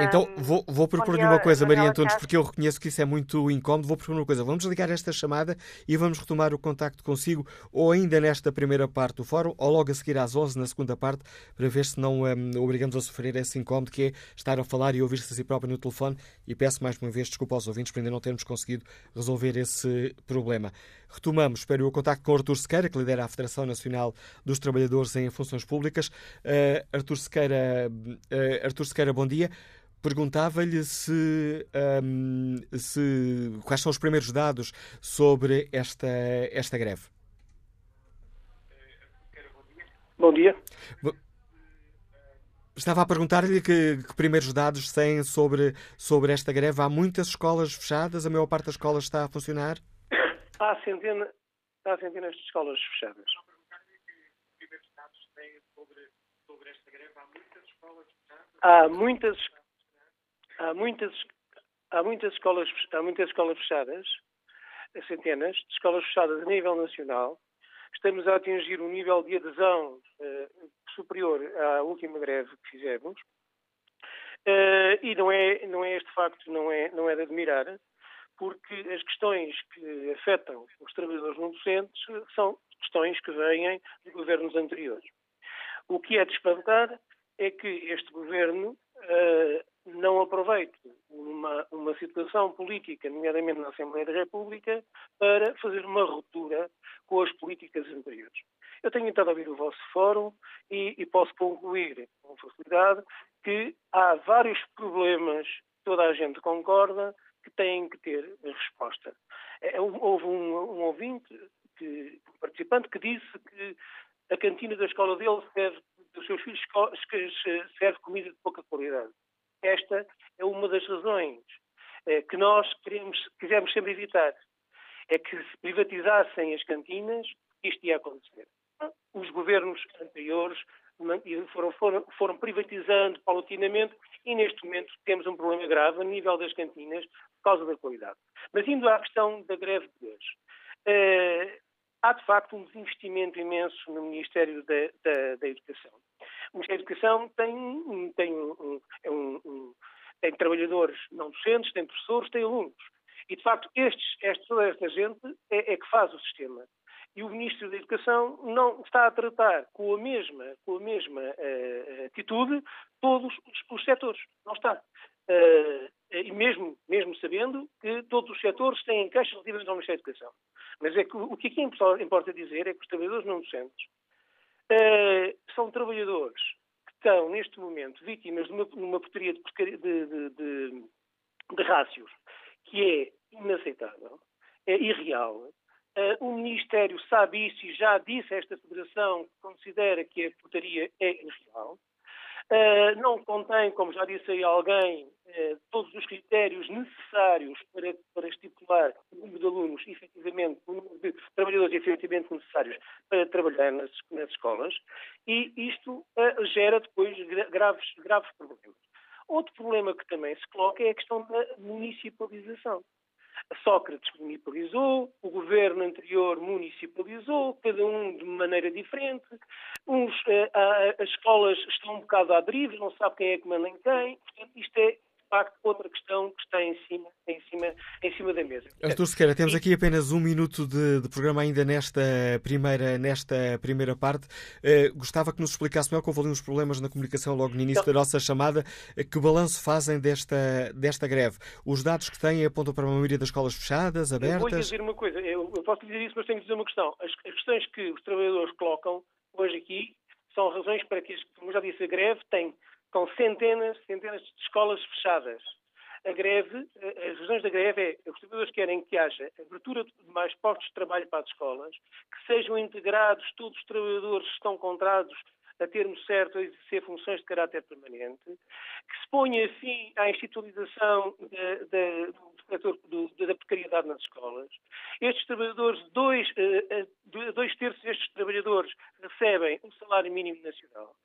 Então, vou, vou propor-lhe uma coisa, Maria Antunes, porque eu reconheço que isso é muito incómodo. Vou propor uma coisa. Vamos ligar esta chamada e vamos retomar o contacto consigo, ou ainda nesta primeira parte do fórum, ou logo a seguir às 11, na segunda parte, para ver se não um, obrigamos a sofrer esse incómodo que é estar a falar e ouvir-se a si próprio no telefone. E peço mais uma vez desculpa aos ouvintes por ainda não termos conseguido resolver esse problema. Retomamos, espero o contacto com Artur Sequeira, que lidera a Federação Nacional dos Trabalhadores em Funções Públicas. Uh, Artur, Sequeira, uh, Artur Sequeira, bom dia. Perguntava-lhe se, um, se quais são os primeiros dados sobre esta, esta greve. Bom dia. Estava a perguntar-lhe que, que, primeiros dados têm sobre, sobre esta greve. Há muitas escolas fechadas, a maior parte das escolas está a funcionar? Há, centena, há centenas de escolas fechadas. Há muitas, há muitas, há muitas escolas, há muitas escolas fechadas, centenas de escolas fechadas a nível nacional. Estamos a atingir um nível de adesão uh, superior à última greve que fizemos. Uh, e não é, não é este facto, não é, não é de admirar, porque as questões que afetam os trabalhadores não docentes são questões que vêm de governos anteriores. O que é de espantar é que este governo uh, não aproveite uma, uma situação política, nomeadamente na Assembleia da República, para fazer uma ruptura com as políticas anteriores. Eu tenho estado a ouvir o vosso fórum e, e posso concluir com facilidade que há vários problemas, toda a gente concorda, que têm que ter resposta. É, houve um, um ouvinte, que, um participante, que disse que a cantina da escola dele serve, dos seus filhos serve comida de pouca qualidade. Esta é uma das razões é, que nós queremos, quisemos sempre evitar. É que se privatizassem as cantinas, isto ia acontecer. Os governos anteriores foram, foram, foram privatizando paulatinamente e neste momento temos um problema grave a nível das cantinas por causa da qualidade. Mas indo à questão da greve de hoje, uh, há de facto um desinvestimento imenso no Ministério da, da, da Educação. O Ministério da Educação tem, tem, um, é um, um, tem trabalhadores não docentes, tem professores, tem alunos. E, de facto, estes, esta gente é, é que faz o sistema e o Ministro da Educação não está a tratar com a mesma, com a mesma uh, atitude todos os, os setores. Não está. Uh, e mesmo, mesmo sabendo que todos os setores têm queixas relativamente ao Ministério da Educação. Mas é que, o que aqui importa dizer é que os trabalhadores não docentes uh, são trabalhadores que estão, neste momento, vítimas de uma, uma portaria de, de, de, de, de rácios que é inaceitável, é irreal. Uh, o Ministério sabe isso e já disse a esta Federação que considera que a portaria é irreal. Uh, não contém, como já disse aí alguém, uh, todos os critérios necessários para, para estipular o número de alunos, efetivamente, o número de trabalhadores efetivamente necessários para trabalhar nas, nas escolas, e isto gera depois graves, graves problemas. Outro problema que também se coloca é a questão da municipalização. Sócrates municipalizou, o governo anterior municipalizou, cada um de maneira diferente. Uns, eh, as escolas estão um bocado à deriva, não sabe quem é que manda em quem. Portanto, isto é facto outra questão que está em cima, em cima, em cima da mesa. Artur Sequeira, temos aqui apenas um minuto de, de, programa ainda nesta primeira, nesta primeira parte. Uh, gostava que nos explicasse melhor que houve ali uns problemas na comunicação logo no início então, da nossa chamada. Uh, que balanço fazem desta, desta greve? Os dados que têm apontam para a maioria das escolas fechadas, abertas? Eu vou dizer uma coisa, eu, eu posso dizer isso, mas tenho que dizer uma questão. As, as questões que os trabalhadores colocam hoje aqui são razões para que, como já disse, a greve tem com centenas, centenas de escolas fechadas. A greve, as razões da greve é os trabalhadores querem que haja abertura de mais postos de trabalho para as escolas, que sejam integrados todos os trabalhadores que estão contratados a termo certo a exercer funções de caráter permanente, que se ponha fim à institucionalização da, precariedade nas escolas. Estes trabalhadores, dois, eh, eh, dois terços destes trabalhadores recebem o salário mínimo nacional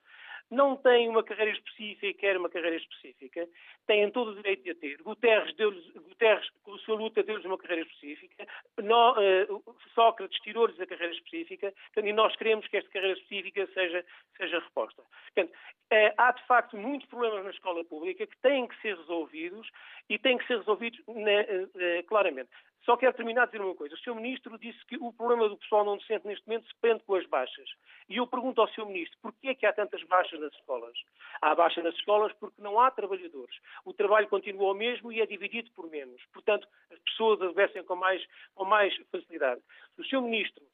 não têm uma carreira específica e querem uma carreira específica, têm todo o direito de a ter. Guterres, Guterres com a sua luta, deu-lhes uma carreira específica. Uh, Sócrates tirou-lhes a carreira específica. E nós queremos que esta carreira específica seja, seja reposta. Portanto, uh, há, de facto, muitos problemas na escola pública que têm que ser resolvidos e têm que ser resolvidos uh, claramente. Só quero terminar a dizer uma coisa. O Sr. Ministro disse que o problema do pessoal não docente neste momento se prende com as baixas. E eu pergunto ao Sr. Ministro, porquê é que há tantas baixas nas escolas? Há baixas nas escolas porque não há trabalhadores. O trabalho continua o mesmo e é dividido por menos. Portanto, as pessoas adoecem com mais, com mais facilidade. O Sr. Ministro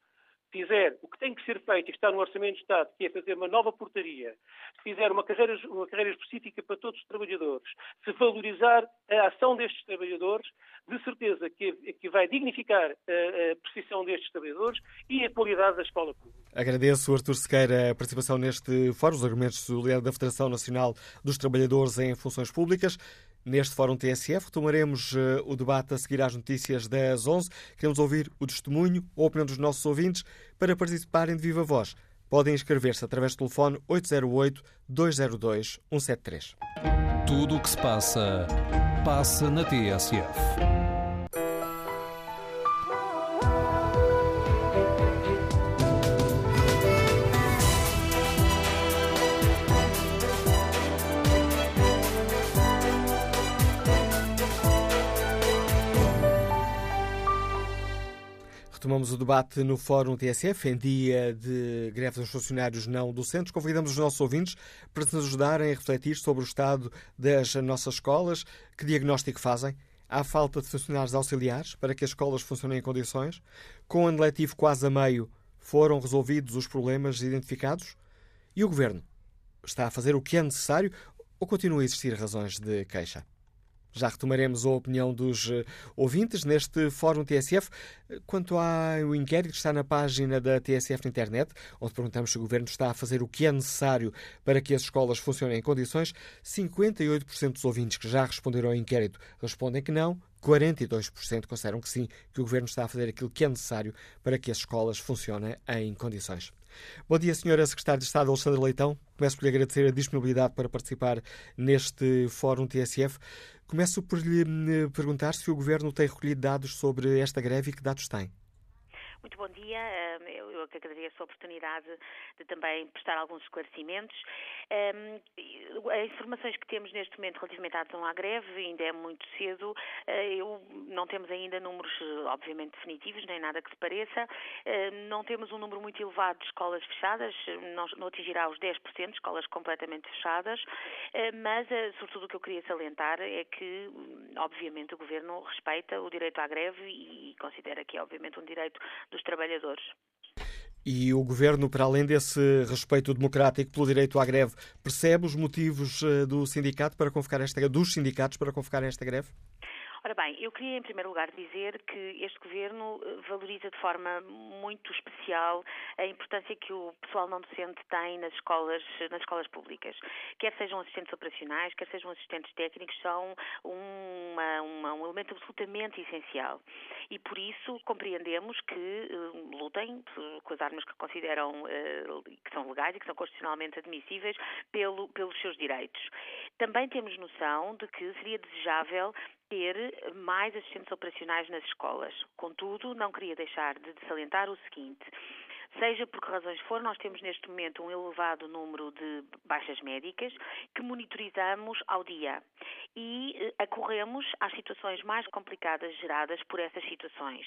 fizer o que tem que ser feito e está no Orçamento de Estado, que é fazer uma nova portaria, se fizer uma carreira, uma carreira específica para todos os trabalhadores, se valorizar a ação destes trabalhadores, de certeza que, que vai dignificar a, a profissão destes trabalhadores e a qualidade da escola pública. Agradeço, Artur Sequeira, a participação neste fórum, os argumentos do líder da Federação Nacional dos Trabalhadores em Funções Públicas. Neste Fórum TSF retomaremos uh, o debate a seguir às notícias das 11. Queremos ouvir o testemunho ou a opinião dos nossos ouvintes para participarem de viva voz. Podem inscrever-se através do telefone 808-202-173. Tudo o que se passa, passa na TSF. Retomamos o debate no Fórum TSF em dia de greve dos funcionários não docentes. Convidamos os nossos ouvintes para nos ajudarem a refletir sobre o estado das nossas escolas. Que diagnóstico fazem? Há falta de funcionários auxiliares para que as escolas funcionem em condições? Com o ano letivo quase a meio, foram resolvidos os problemas identificados? E o Governo? Está a fazer o que é necessário ou continua a existir razões de queixa? Já retomaremos a opinião dos eh, ouvintes neste Fórum TSF. Quanto ao inquérito que está na página da TSF na internet, onde perguntamos se o Governo está a fazer o que é necessário para que as escolas funcionem em condições, 58% dos ouvintes que já responderam ao inquérito respondem que não, 42% consideram que sim, que o Governo está a fazer aquilo que é necessário para que as escolas funcionem em condições. Bom dia, Sra. Secretária de Estado Alexandre Leitão. Começo por lhe agradecer a disponibilidade para participar neste Fórum TSF. Começo por lhe hum, perguntar se o Governo tem recolhido dados sobre esta greve e que dados tem. Muito bom dia. Eu agradeço a oportunidade de também prestar alguns esclarecimentos. As informações que temos neste momento relativamente à adesão à greve ainda é muito cedo. Eh, eu, não temos ainda números, obviamente, definitivos, nem nada que se pareça. Não temos um número muito elevado de escolas fechadas, não atingirá os 10% de escolas completamente fechadas, eh, mas, eh, sobretudo, o que eu queria salientar é que, obviamente, o Governo respeita o direito à greve e considera que é, obviamente, um direito dos trabalhadores. E o Governo, para além desse respeito democrático pelo direito à greve, percebe os motivos eh, do sindicato para convocar esta dos sindicatos para convocar esta greve? Ora bem, eu queria em primeiro lugar dizer que este governo eh, valoriza de forma muito especial a importância que o pessoal não docente tem nas escolas, nas escolas públicas. Quer sejam assistentes operacionais, quer sejam assistentes técnicos, são uma, uma, um elemento absolutamente essencial. E por isso compreendemos que uh, lutem com as armas que consideram que são legais e que são constitucionalmente admissíveis pelo, pelos seus direitos. Também temos noção de que seria desejável ter mais assistentes operacionais nas escolas. Contudo, não queria deixar de salientar o seguinte. Seja por que razões for, nós temos neste momento um elevado número de baixas médicas que monitorizamos ao dia e eh, acorremos às situações mais complicadas geradas por essas situações.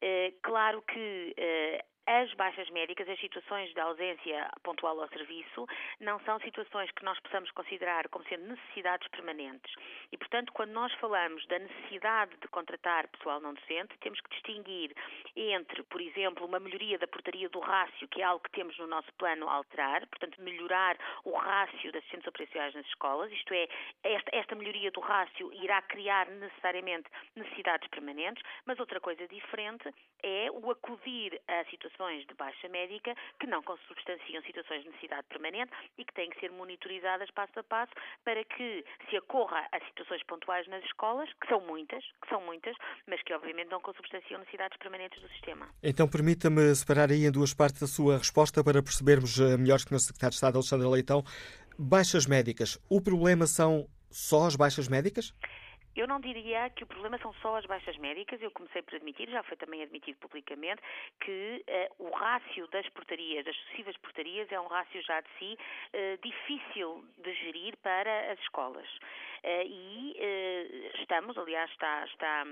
Eh, claro que eh, as baixas médicas, as situações de ausência pontual ao serviço, não são situações que nós possamos considerar como sendo necessidades permanentes. E, portanto, quando nós falamos da necessidade de contratar pessoal não docente, temos que distinguir entre, por exemplo, uma melhoria da portaria do rácio, que é algo que temos no nosso plano a alterar, portanto, melhorar o rácio de assistentes operacionais nas escolas, isto é, esta, esta melhoria do rácio irá criar necessariamente necessidades permanentes, mas outra coisa diferente é o acudir a situações situações de baixa médica que não consubstanciam situações de necessidade permanente e que têm que ser monitorizadas passo a passo para que se acorra a situações pontuais nas escolas, que são muitas, que são muitas, mas que obviamente não consubstanciam necessidades permanentes do sistema. Então permita-me separar aí em duas partes a sua resposta para percebermos eh, melhor que o Secretário de Estado Alexandre Leitão. Baixas médicas. O problema são só as baixas médicas? Eu não diria que o problema são só as baixas médicas. Eu comecei por admitir, já foi também admitido publicamente, que uh, o rácio das portarias, das sucessivas portarias, é um rácio já de si uh, difícil de gerir para as escolas. Uh, e estamos, aliás, está, está,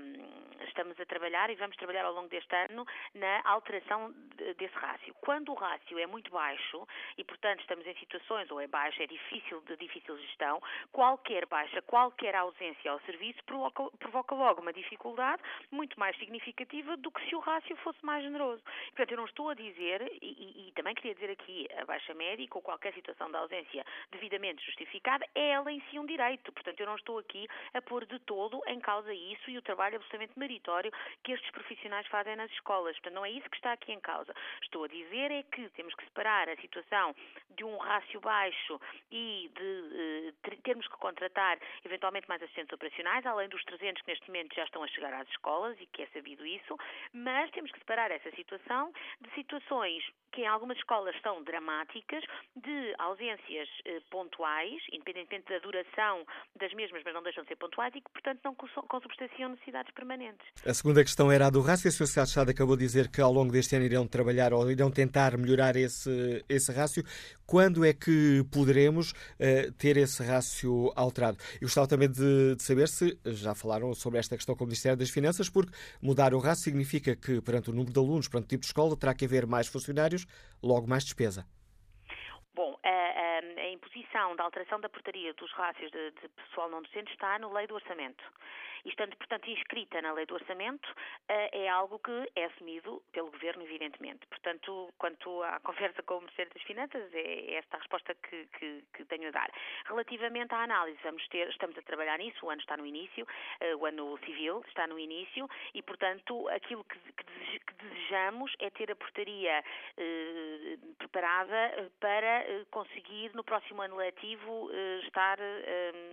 estamos a trabalhar e vamos trabalhar ao longo deste ano na alteração desse rácio. Quando o rácio é muito baixo e, portanto, estamos em situações, ou é baixo, é difícil de difícil gestão, qualquer baixa, qualquer ausência ao serviço isso provoca, provoca logo uma dificuldade muito mais significativa do que se o rácio fosse mais generoso. Portanto, eu não estou a dizer, e, e, e também queria dizer aqui, a baixa médica ou qualquer situação de ausência devidamente justificada, é ela em si um direito. Portanto, eu não estou aqui a pôr de todo em causa isso e o trabalho absolutamente meritório que estes profissionais fazem nas escolas. Portanto, não é isso que está aqui em causa. Estou a dizer é que temos que separar a situação de um rácio baixo e de uh, termos que contratar eventualmente mais assistentes operacionais além dos 300 que neste momento já estão a chegar às escolas e que é sabido isso, mas temos que separar essa situação de situações que em algumas escolas são dramáticas, de ausências eh, pontuais, independentemente da duração das mesmas, mas não deixam de ser pontuais e que, portanto, não consubstanciam necessidades permanentes. A segunda questão era a do rácio. A. Secretário de Estado acabou de dizer que ao longo deste ano irão trabalhar ou irão tentar melhorar esse, esse rácio. Quando é que poderemos uh, ter esse rácio alterado? Eu gostava também de, de, saber se já falaram sobre esta questão com o Ministério das Finanças, porque mudar o rácio significa que, perante o número de alunos, perante o tipo de escola, terá que haver mais funcionários, logo mais despesa. Bom, a, a, a, imposição da alteração da portaria dos rácios de, de pessoal não docente está no lei do orçamento e estando, portanto, inscrita na lei do orçamento, eh, é algo que é assumido pelo Governo, evidentemente. Portanto, quanto à conversa com o Ministério das Finanças, é esta a resposta que, que, que tenho a dar. Relativamente à análise, vamos ter, estamos a trabalhar nisso, o ano está no início, eh, o ano civil está no início e, portanto, aquilo que, que desejamos é ter a portaria eh, preparada para conseguir no próximo ano letivo eh, estar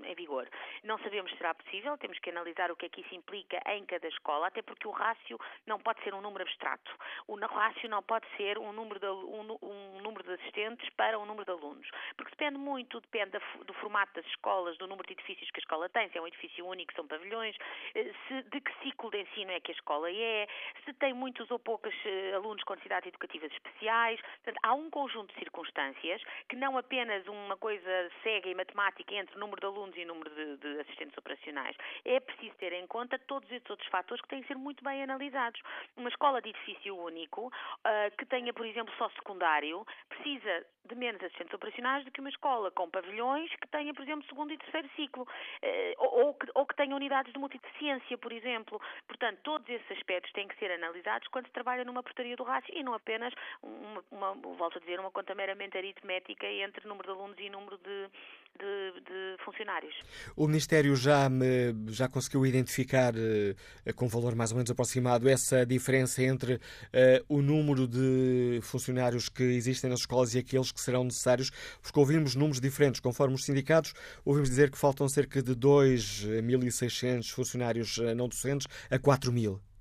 em vigor. Não sabemos se será possível, temos que analisar o que é que isso implica em cada escola, até porque o rácio não pode ser um número abstrato. O rácio não pode ser um número de, um, um número de assistentes para um número de alunos, porque depende muito, depende do formato das escolas, do número de edifícios que a escola tem, se é um edifício único, são pavilhões, eh, se, de que ciclo de ensino é que a escola é, se tem muitos ou poucos eh, alunos com necessidades educativas especiais. Portanto, há um conjunto de circunstâncias que não apenas uma coisa cega e matemática entre número de alunos e número de, de assistentes operacionais. É preciso ter em conta todos esses outros fatores que têm que ser muito bem analisados. Uma escola de edifício único, uh, que tenha, por exemplo, só secundário, precisa de menos assistentes operacionais do que uma escola com pavilhões que tenha, por exemplo, segundo e terceiro ciclo, uh, ou, que, ou que tenha unidades de multideficiência, por exemplo. Portanto, todos esses aspectos têm que ser analisados quando se trabalha numa portaria do rácio e não apenas, uma, uma, volto a dizer, uma conta meramente aritmética entre número de alunos e número de, de, de funcionários. O Ministério já, já conseguiu identificar, uh, com valor mais ou menos aproximado, essa diferença entre uh, o número de funcionários que existem nas escolas e aqueles que serão necessários, porque ouvimos números diferentes. Conforme os sindicatos, ouvimos dizer que faltam cerca de 2.600 funcionários eh, não docentes a 4.000. Bom,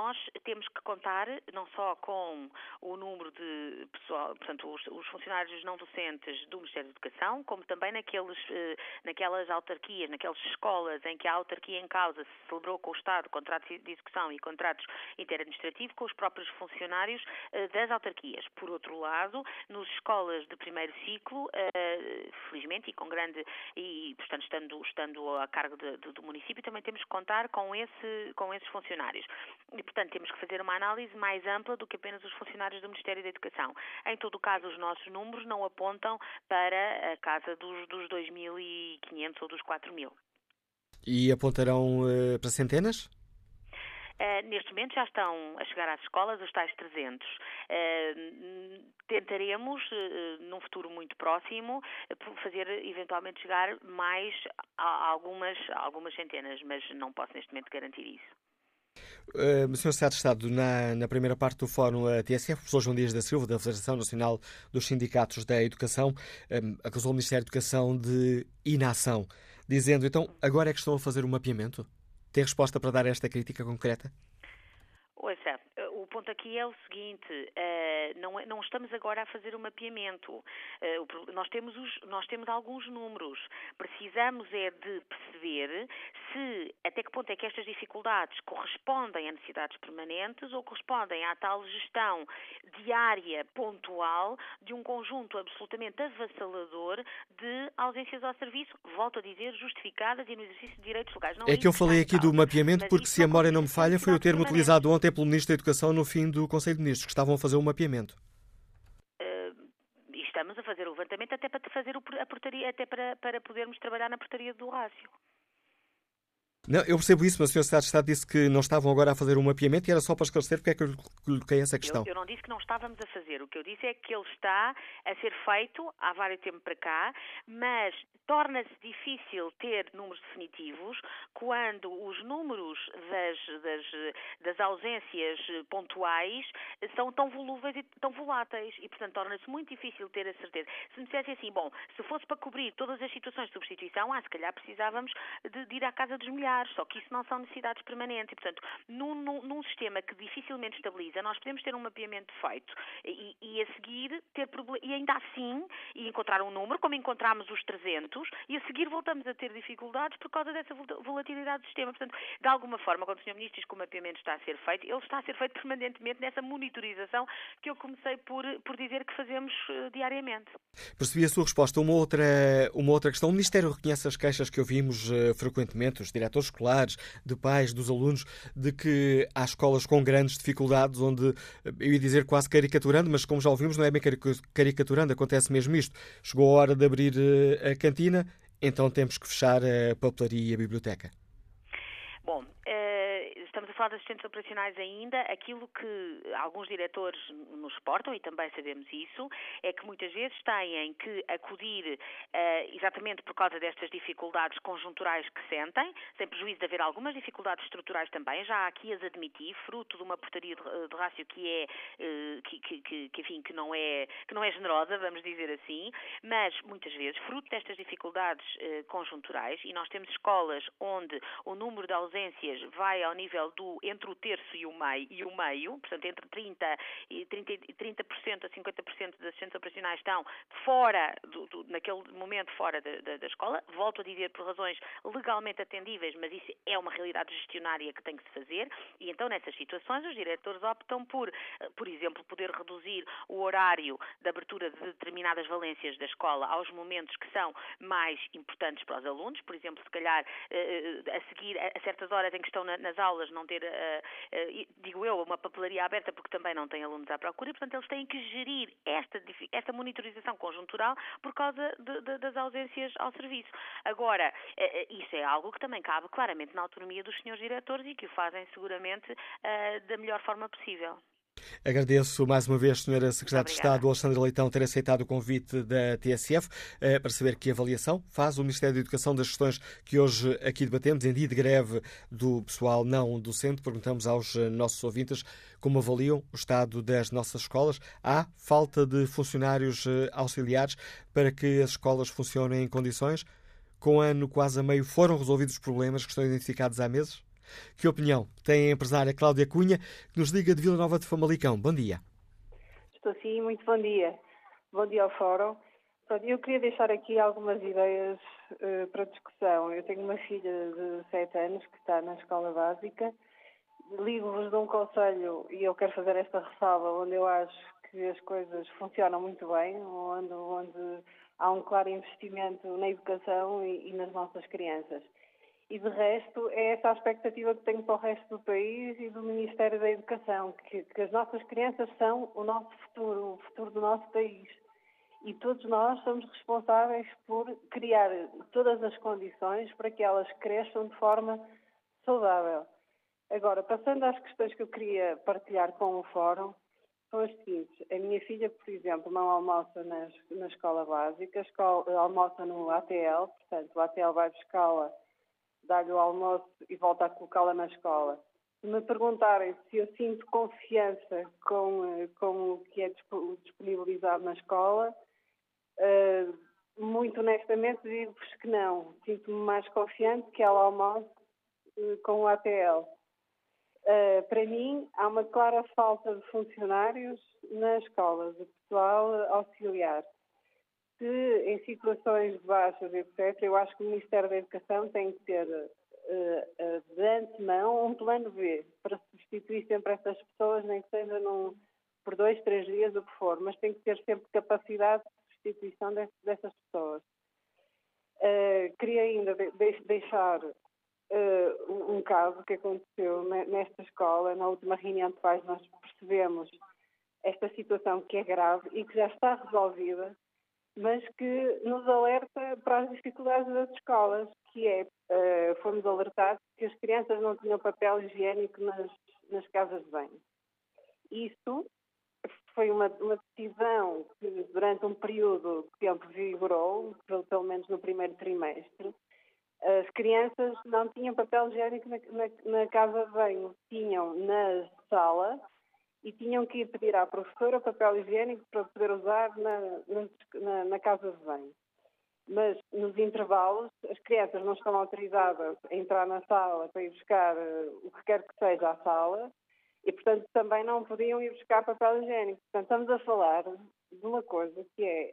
nós temos que contar não só com o número de pessoal, portanto, os, os funcionários não docentes do Ministério da Educação, como também naqueles, eh, naquelas autarquias, naquelas escolas em que a autarquia em causa se celebrou com o Estado contratos de execução e contratos interadministrativos com os próprios funcionários eh, das autarquias. Por outro lado, nas escolas de primeiro ciclo, eh, felizmente e com grande, e portanto estando, estando a cargo de, de, do município, também temos que contar com, esse, com esses funcionários. E, portanto, temos que fazer uma análise mais ampla do que apenas os funcionários do Ministério da Educação. Em todo o caso, os nossos números não apontam para a casa dos, dos 2.500 ou dos 4.000. E apontarão uh, para centenas? Uh, neste momento já estão a chegar às escolas os tais 300. Uh, tentaremos, uh, num futuro muito próximo, fazer eventualmente chegar mais a algumas, a algumas centenas, mas não posso neste momento garantir isso. Uh, Sr. Secretário de Estado, na, na, primeira parte do Fórum a TSF, o professor João Dias da Silva, da Federação Nacional dos Sindicatos da Educação, um, acusou o Ministério da Educação de inação, dizendo, então, agora é que estão a fazer o um mapeamento? Tem resposta para dar esta crítica concreta? Ouça, ponto aqui é o seguinte, uh, não, é, não, estamos agora a fazer o um mapeamento. Uh, nós, temos os, nós temos alguns números. Precisamos é de perceber se até que ponto é que estas dificuldades correspondem a necessidades permanentes ou correspondem à tal gestão diária, pontual, de um conjunto absolutamente avassalador de ausências ao serviço, volto a dizer, justificadas e no exercício de direitos legais. Não é que eu falei aqui do mapeamento porque, se a memória não me falha, foi o termo utilizado ontem pelo Ministro da Educação no fim do Conselho de Ministros, que estavam a fazer o um mapeamento. Uh, estamos a fazer o levantamento até para fazer a portaria, até para, para podermos trabalhar na portaria do rácio. Não, eu percebo isso, mas o Sr. Secretário de Estado disse que não estavam agora a fazer um mapeamento e era só para esclarecer porque é que eu coloquei essa questão. Eu, eu, não disse que não estávamos a fazer. O que eu disse é que ele está a ser feito há vários tempo para cá, mas torna-se difícil ter números definitivos quando os números das, das, das ausências pontuais são tão volúveis e tão voláteis e, portanto, torna-se muito difícil ter a certeza. Se me dissesse assim, bom, se fosse para cobrir todas as situações de substituição, ah, se calhar precisávamos de, de ir à casa dos milhares só que isso não são necessidades permanentes. E, portanto, num, num, sistema que dificilmente estabiliza, nós podemos ter um mapeamento feito e, e a seguir ter e ainda assim e encontrar um número, como encontramos os 300, e a seguir voltamos a ter dificuldades por causa dessa volatilidade do sistema. Portanto, de alguma forma, quando o Sr. Ministro diz que o mapeamento está a ser feito, ele está a ser feito permanentemente nessa monitorização que eu comecei por, por dizer que fazemos uh, diariamente. Percebi a sua resposta. Uma outra, uma outra questão. O Ministério reconhece as queixas que ouvimos uh, frequentemente, os diretores escolares, de pais, dos alunos, de que há escolas com grandes dificuldades, onde, eu ia dizer quase caricaturando, mas como já ouvimos, não é bem caricaturando, acontece mesmo isto. Chegou a hora de abrir eh, a cantina, então temos que fechar a papelaria e a biblioteca. Bom, uh, estamos a falar de assistentes operacionais ainda, aquilo que alguns diretores nos reportam, e também sabemos isso, é que muitas vezes têm que acudir uh, exatamente por causa destas dificuldades conjunturais que sentem, sem prejuízo de haver algumas dificuldades estruturais também, já aqui as admiti, fruto de uma portaria de, rácio que é, uh, que, que, que, enfim, que não é, que não é generosa, vamos dizer assim, mas muitas vezes, fruto destas dificuldades uh, conjunturais, e nós temos escolas onde o número de ausências vai ao nível do entre o terço e o meio, e o meio portanto, entre 30, e 30, 30% a 50% das assistentes operacionais estão fora, do, do, naquele momento, fora da, da, da, escola. Volto a dizer por razões legalmente atendíveis, mas isso é uma realidade gestionária que tem que se fazer. E então, nessas situações, os diretores optam por, por exemplo, poder reduzir o horário de abertura de determinadas valências da escola aos momentos que são mais importantes para os alunos. Por exemplo, se calhar eh, a seguir a certas horas em que estão nas aulas não ter, eh, eh, digo eu, uma papelaria aberta porque também não têm alunos à procura e, portanto, eles têm que gerir esta, esta monitorização conjuntural por causa de, de, das ausências ao serviço. Agora, isso é algo que também cabe claramente na autonomia dos senhores diretores e que o fazem seguramente da melhor forma possível. Agradeço mais uma vez, Sra. Secretária de Estado Alexandra Leitão, ter aceitado o convite da TSF eh, para saber que avaliação faz o Ministério da Educação das questões que hoje aqui debatemos, em dia de greve do pessoal não docente. Perguntamos aos eh, nossos ouvintes como avaliam o estado das nossas escolas. Há falta de funcionários eh, auxiliares para que as escolas funcionem em condições? Com o ano quase a meio, foram resolvidos os problemas que estão identificados há meses? Que opinião tem a empresária Cláudia Cunha, que nos liga de Vila Nova de Famalicão? Bom dia. Estou sim, muito bom dia. Bom dia ao Fórum. Eu queria deixar aqui algumas ideias uh, para discussão. Eu tenho uma filha de 7 anos que está na escola básica. Ligo-vos de um conselho e eu quero fazer esta ressalva onde eu acho que as coisas funcionam muito bem, onde, onde há um claro investimento na educação e, e nas nossas crianças. E de resto, é essa a expectativa que tenho para o resto do país e do Ministério da Educação, que, que as nossas crianças são o nosso futuro, o futuro do nosso país. E todos nós somos responsáveis por criar todas as condições para que elas cresçam de forma saudável. Agora, passando às questões que eu queria partilhar com o Fórum, são as seguintes. A minha filha, por exemplo, não almoça nas, na escola básica, escola, almoça no ATL, portanto, o ATL vai buscá-la dá-lhe o almoço e volta a colocá-la na escola. Se me perguntarem se eu sinto confiança com, eh, com o que é disponibilizado na escola, uh, muito honestamente digo-vos que não. Sinto-me mais confiante que ela almoce uh, com o. Uh, para mim, há uma clara falta de funcionários na escola, de pessoal auxiliar que em situações baixas, etc., eu acho que o Ministério da Educação tem que ter uh, de antemão um plano B para substituir sempre essas pessoas, nem que seja num, por dois, três dias, o que for, mas tem que ter sempre capacidade de substituição dessas pessoas. Uh, queria ainda de, de, deixar um, um caso que aconteceu nesta escola, na última reunião de pais, nós percebemos esta situação que é grave e que já está resolvida mas que nos alerta para as dificuldades das escolas, que é, uh, fomos alertados que as crianças não tinham papel higiênico nas, nas casas de banho. Isso foi uma, uma, decisão que durante um período de tempo vigorou, pelo, menos no primeiro trimestre, as crianças não tinham papel higiênico na, na, na casa de banho, tinham na sala e tinham que ir pedir à professora papel higiênico para poder usar na, na, na casa de banho. Mas nos intervalos, as crianças não estão autorizadas a entrar na sala para ir buscar uh, o que quer que seja à sala e, portanto, também não podiam ir buscar papel higiênico. Portanto, estamos a falar de uma coisa que é,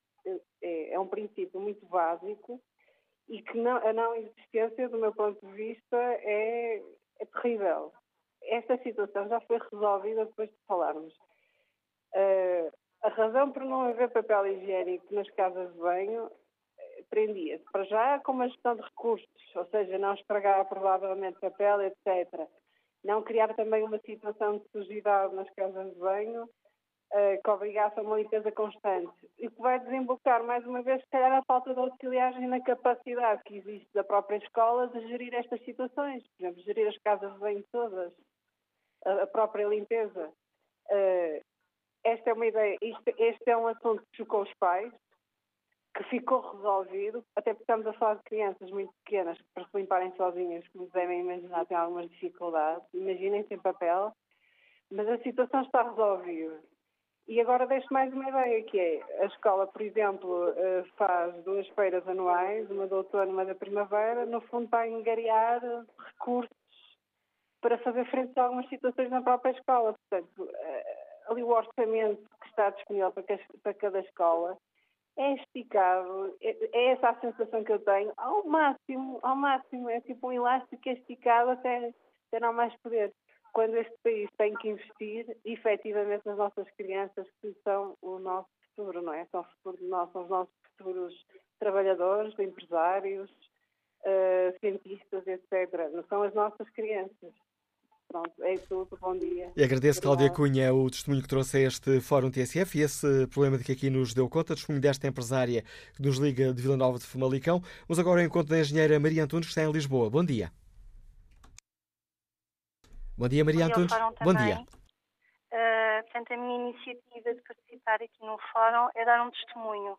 é, é um princípio muito básico e que não, a não existência, do meu ponto de vista, é, é terrível esta situação já foi resolvida depois de falarmos. Uh, a razão por não haver papel higiênico nas casas de banho eh, prendia-se para já com uma gestão de recursos, ou seja, não estragar provavelmente papel, etc. Não criar também uma situação de sujidade nas casas de banho uh, que obrigasse a uma limpeza constante. E que vai desembocar, mais uma vez, se calhar, a falta de auxiliares e na capacidade que existe da própria escola de gerir estas situações. Por exemplo, gerir as casas de banho todas. A, própria limpeza. Uh, esta é uma ideia, isto, este é um assunto que chocou os pais, que ficou resolvido, até porque estamos a falar de crianças muito pequenas que para se limparem sozinhas, como devem imaginar, têm algumas dificuldades. Imaginem sem papel, mas a situação está resolvida. E agora deixo mais uma ideia, que é a escola, por exemplo, eh, faz duas feiras anuais, uma do outono e uma da primavera, no fundo está a engariar recursos para fazer frente a algumas situações na própria escola. Portanto, eh, ali o orçamento que está disponível para cada escola é esticado, é, é essa a sensação que eu tenho, ao máximo, ao máximo, é tipo um elástico que é esticado até, até não mais poder quando este país tem que investir efetivamente nas nossas crianças, que são o nosso futuro, não é? São, futuro são os nossos futuros trabalhadores, empresários, uh, cientistas, etc. Não são as nossas crianças. Pronto, é tudo. Bom dia. E agradeço, Cláudia Cunha, o testemunho que trouxe a este Fórum TSF e esse problema de que aqui nos deu conta, testemunho desta empresária que nos liga de Vila Nova de Famalicão. Vamos agora ao encontro da engenheira Maria Antunes, que está em Lisboa. Bom dia. Bom dia, Maria Antunes. Bom dia. Uh, portanto, a minha iniciativa de participar aqui no fórum é dar um testemunho.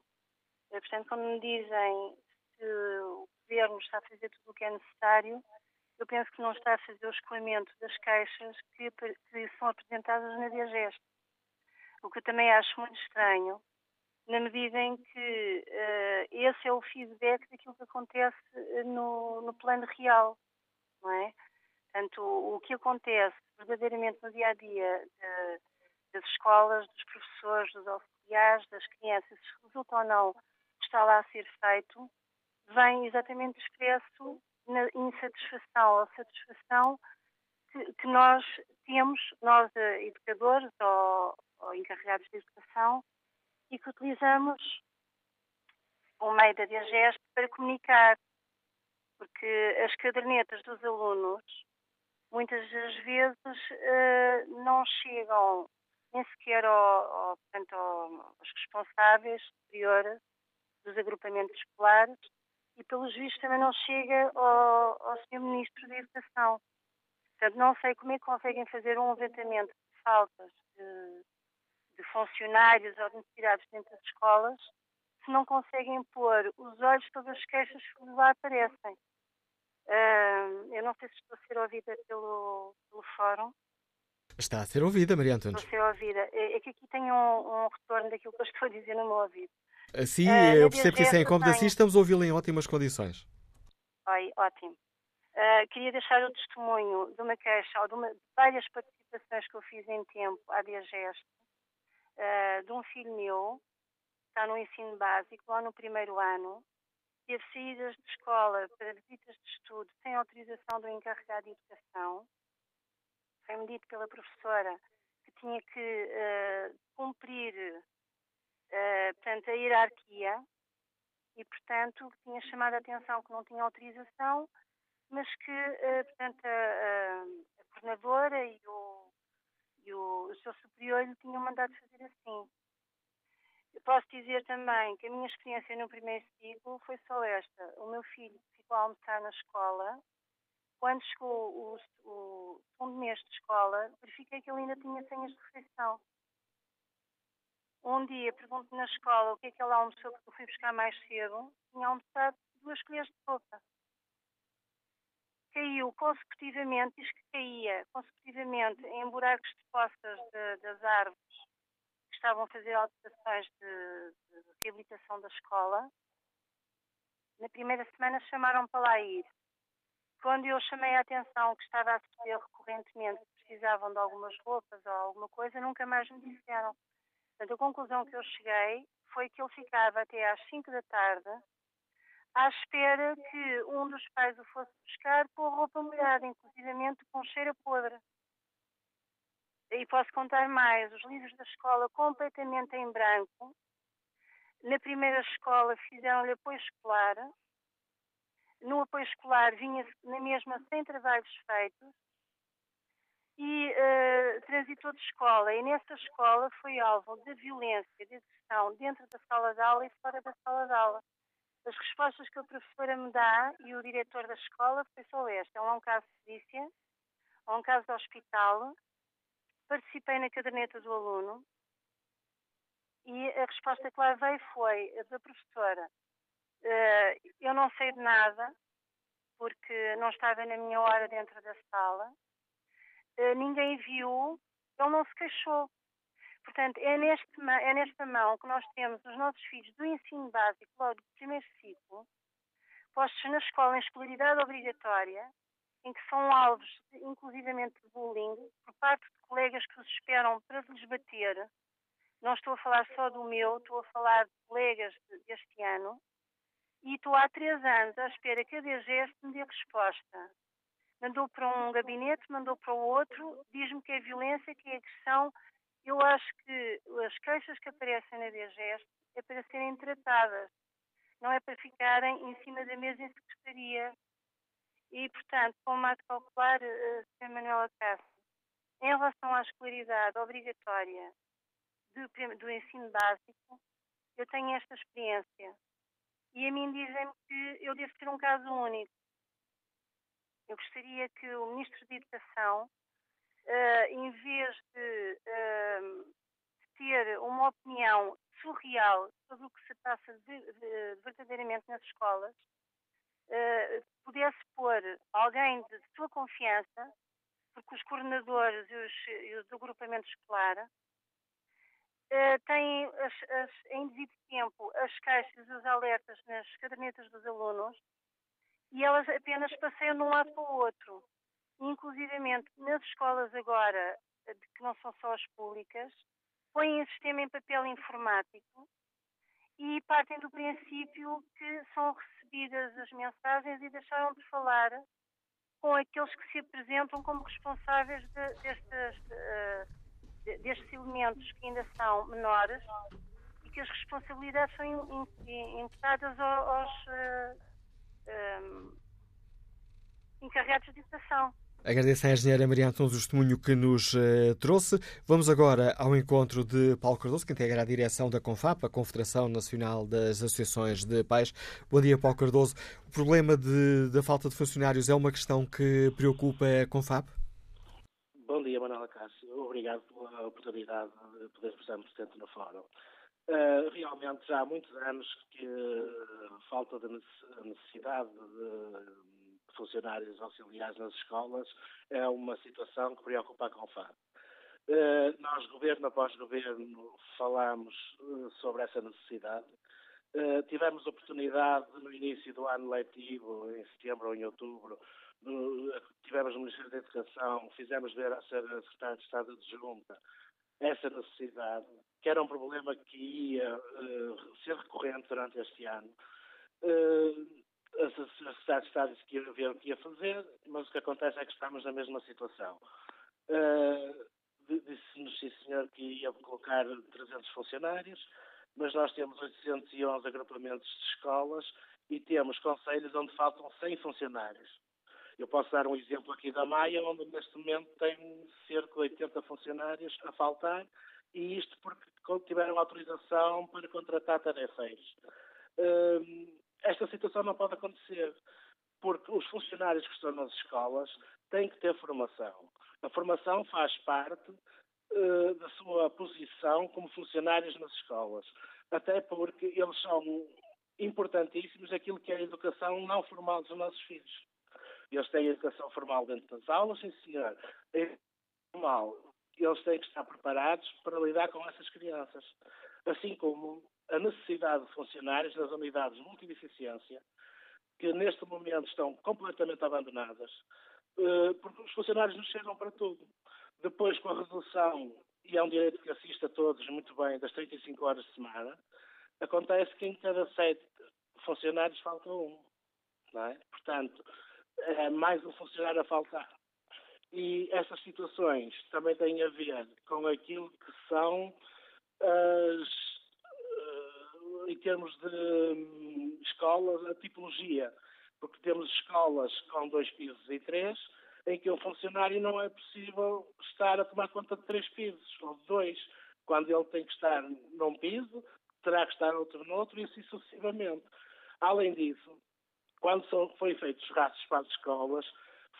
Uh, portanto, quando me dizem que o governo está a fazer tudo o que é necessário, eu penso que não está a fazer o escoamento das queixas que, que são apresentadas na Diageste. O que eu também acho muito estranho, na medida em que uh, esse é o feedback daquilo que acontece no, no plano real, não é? Portanto, o que acontece verdadeiramente no dia a dia das escolas, dos professores, dos auxiliares, das crianças, se resulta ou não está lá a ser feito, vem exatamente expresso na insatisfação ou satisfação que, que nós temos, nós eh, educadores ou, ou encarregados de educação, e que utilizamos o meio da Diageste para comunicar, porque as cadernetas dos alunos muitas das vezes uh, não chegam nem sequer ao, ao, portanto, aos responsáveis superiores dos agrupamentos escolares e, pelos vistos, também não chega ao, ao Sr. Ministro da Educação. Portanto, não sei como é que conseguem fazer um levantamento de faltas de, de funcionários ou de necessidades dentro das escolas se não conseguem pôr os olhos sobre as queixas que lá aparecem. Uh, eu não sei se estou a ser ouvida pelo, pelo fórum. Está a ser ouvida, Maria Antunes. Estou a ser ouvida. É, é que aqui tenho um, um, retorno daquilo que eu estou a dizer no meu ouvido. Assim, uh, eu percebo que isso é incómodo assim, estamos a ouvi-la em ótimas condições. Oi, ótimo. Uh, queria deixar o testemunho de uma queixa, ou de, uma, de várias participações que eu fiz em tempo à Diageste, uh, de um filho meu, que está no ensino básico, lá no primeiro ano, teve saídas de escola para visitas de estudo sem autorização do encarregado de educação. Foi-me dito pela professora que tinha que uh, cumprir uh, portanto, a hierarquia e, portanto, tinha chamado a atenção que não tinha autorização, mas que, uh, portanto, a, a, coordenadora e o, e o, o seu superior lhe tinham mandado fazer assim. Eu posso dizer também que a minha experiência no primeiro ciclo foi só esta. O meu filho ficou a almoçar na escola. Quando chegou o, o segundo mês de escola, verifiquei que ele ainda tinha senhas de refeição. Um dia pergunto na escola o que é que ele almoçou, porque eu fui buscar mais cedo. Tinha almoçado duas colheres de sopa. Caiu consecutivamente, diz que caía consecutivamente em buracos de postas de, das árvores estavam a fazer alterações de, de reabilitação da escola. Na primeira semana chamaram para lá ir. Quando eu chamei a atenção que estava a sofrer recorrentemente, precisavam de algumas roupas ou alguma coisa, nunca mais me disseram. Portanto, a conclusão que eu cheguei foi que ele ficava até às 5 da tarde à espera que um dos pais o fosse buscar com a roupa molhada, inclusivamente com cheiro podre. E posso contar mais, os livros da escola completamente em branco. Na primeira escola fizeram-lhe apoio escolar. No apoio escolar vinha na mesma sem trabalhos feitos. E uh, transitou de escola. E nessa escola foi alvo de violência, de agressão dentro da sala de aula e fora da sala de aula. As respostas que a professora me dá e o diretor da escola foi só esta. É um caso de polícia ou um caso de hospital, participei na caderneta do aluno e a resposta que lá veio foi da professora: uh, Eu não sei de nada, porque não estava na minha hora dentro da sala, ninguém viu, ele não se queixou. Portanto, é, neste, é nesta mão que nós temos os nossos filhos do ensino básico, logo do primeiro ciclo, postos na escola em escolaridade obrigatória, em que são alvos, inclusivamente, de bullying, por parte de colegas que os esperam para lhes bater. Não estou a falar só do meu, estou a falar de colegas deste ano. E estou há três anos à espera que a DGS me dê resposta. Mandou para um gabinete, mandou para o outro, diz-me que é violência, que é agressão. Eu acho que as queixas que aparecem na DGS é para serem tratadas, não é para ficarem em cima da mesa em secretaria e, portanto, como há de calcular, uh, Sra. Manuela Cássio, em relação à escolaridade obrigatória do, do ensino básico, eu tenho esta experiência. E a mim dizem-me que eu devo ter um caso único. Eu gostaria que o Ministro de Educação, uh, em vez de, uh, ter uma opinião surreal sobre o que se passa de, de, verdadeiramente nas escolas, uh, pudesse pôr alguém de sua confiança, porque os coordenadores e os, e os agrupamentos escolar uh, têm as, as, em devido tempo as caixas e os alertas nas cadernetas dos alunos e elas apenas passeiam de um lado para o outro. Inclusivamente nas escolas agora, que não são só as públicas, põem o sistema em papel informático e partem do princípio que são recebidas as mensagens e deixaram de falar com aqueles que se apresentam como responsáveis de, destes, uh, destes elementos que ainda são menores e que as responsabilidades são imputadas aos eh, um, eh, encarregados de educação. Agradeço à engenheira Maria Antunes o testemunho que nos uh, trouxe. Vamos agora ao encontro de Paulo Cardoso, que integra a direção da CONFAP, a Confederação Nacional das Associações de Pais. Bom dia, Paulo Cardoso. O problema de, da falta de funcionários é uma questão que preocupa a CONFAP? Bom dia, Manuela Cássio. Obrigado pela oportunidade de poder estar presente no fórum. Uh, realmente já há muitos anos que uh, falta de necessidade de funcionários auxiliares nas escolas é uma situação que preocupa a Confab. Eh, nós, governo após governo, falamos sobre essa necessidade. Tivemos oportunidade no início do ano letivo, em setembro ou em outubro, tivemos no Ministério da Educação, fizemos ver à Secretária de Estado de Junta essa necessidade, que era um problema que ia ser recorrente durante este ano a Sociedade de Estado disse que ia ver o que ia fazer, mas o que acontece é que estamos na mesma situação. Uh, Disse-nos, sim senhor, que ia colocar 300 funcionários, mas nós temos 811 agrupamentos de escolas e temos conselhos onde faltam 100 funcionários. Eu posso dar um exemplo aqui da Maia, onde neste momento tem cerca de 80 funcionários a faltar, e isto porque tiveram autorização para contratar tarefeiros. Uh, esta situação não pode acontecer, porque os funcionários que estão nas escolas têm que ter formação. A formação faz parte uh, da sua posição como funcionários nas escolas, até porque eles são importantíssimos naquilo que é a educação não formal dos nossos filhos. Eles têm educação formal dentro das aulas, sim senhor. É formal. Eles têm que estar preparados para lidar com essas crianças. Assim como a necessidade de funcionários nas unidades de multideficiência, que neste momento estão completamente abandonadas, eh, porque os funcionários nos chegam para tudo. Depois, com a redução, e é um direito que assiste a todos muito bem, das 35 horas de semana, acontece que em cada sete funcionários falta um. É? Portanto, é mais um funcionário a faltar. E essas situações também têm a ver com aquilo que são as em termos de hum, escolas, a tipologia, porque temos escolas com dois pisos e três, em que um funcionário não é possível estar a tomar conta de três pisos, ou de dois. Quando ele tem que estar num piso, terá que estar outro noutro e assim sucessivamente. Além disso, quando foi feitos os rastros para as escolas,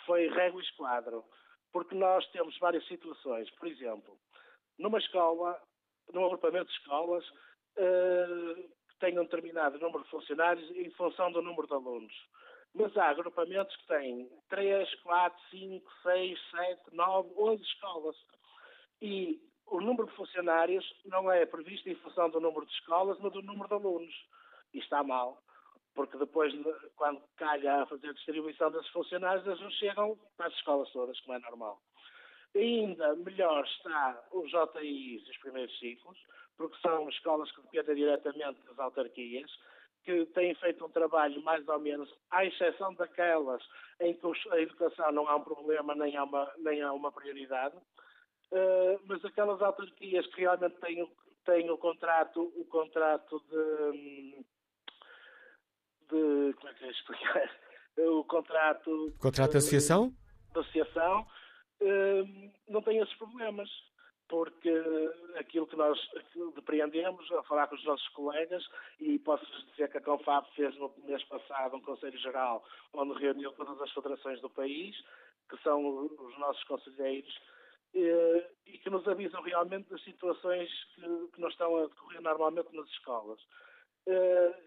foi régua esquadro. porque nós temos várias situações. Por exemplo, numa escola, num agrupamento de escolas, uh, que tenham um determinado número de funcionários em função do número de alunos. Mas há agrupamentos que têm 3, 4, 5, 6, 7, 9, 11 escolas. E o número de funcionários não é previsto em função do número de escolas, mas do número de alunos. E está mal, porque depois, quando calha a fazer a distribuição desses funcionários, eles não chegam para as escolas todas, como é normal. Ainda melhor está os JIs, os primeiros ciclos, porque são escolas que dependem diretamente das autarquias, que têm feito um trabalho mais ou menos, à exceção daquelas em que a educação não há um problema nem há uma, nem há uma prioridade, uh, mas aquelas autarquias que realmente têm, têm o contrato, o contrato de, de como é que é explicar? O contrato. Contrato de associação? De associação, uh, não tem esses problemas porque aquilo que nós depreendemos, a falar com os nossos colegas, e posso dizer que a Confab fez no mês passado um Conselho Geral onde reuniu todas as federações do país, que são os nossos conselheiros, e que nos avisam realmente das situações que, que não estão a decorrer normalmente nas escolas.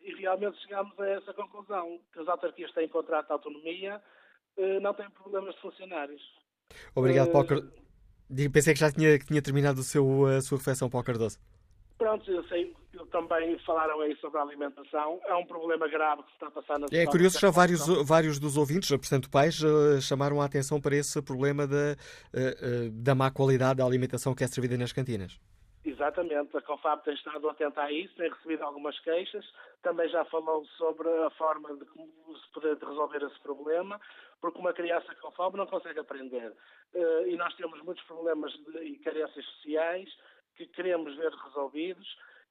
E realmente chegamos a essa conclusão, que as autarquias têm contrato de autonomia, não têm problemas de funcionários. Obrigado, Paulo. Pensei que já tinha, que tinha terminado o seu, a sua reflexão para o Cardoso. Pronto, eu sei que também falaram aí sobre a alimentação. É um problema grave que se está a passar na É curioso, já vários, vários dos ouvintes, portanto pais, eh, chamaram a atenção para esse problema da, eh, eh, da má qualidade da alimentação que é servida nas cantinas. Exatamente, a CONFAB tem estado atenta a isso, tem recebido algumas queixas, também já falou sobre a forma de como se poder resolver esse problema, porque uma criança fome não consegue aprender. Uh, e nós temos muitos problemas de, e carências sociais que queremos ver resolvidos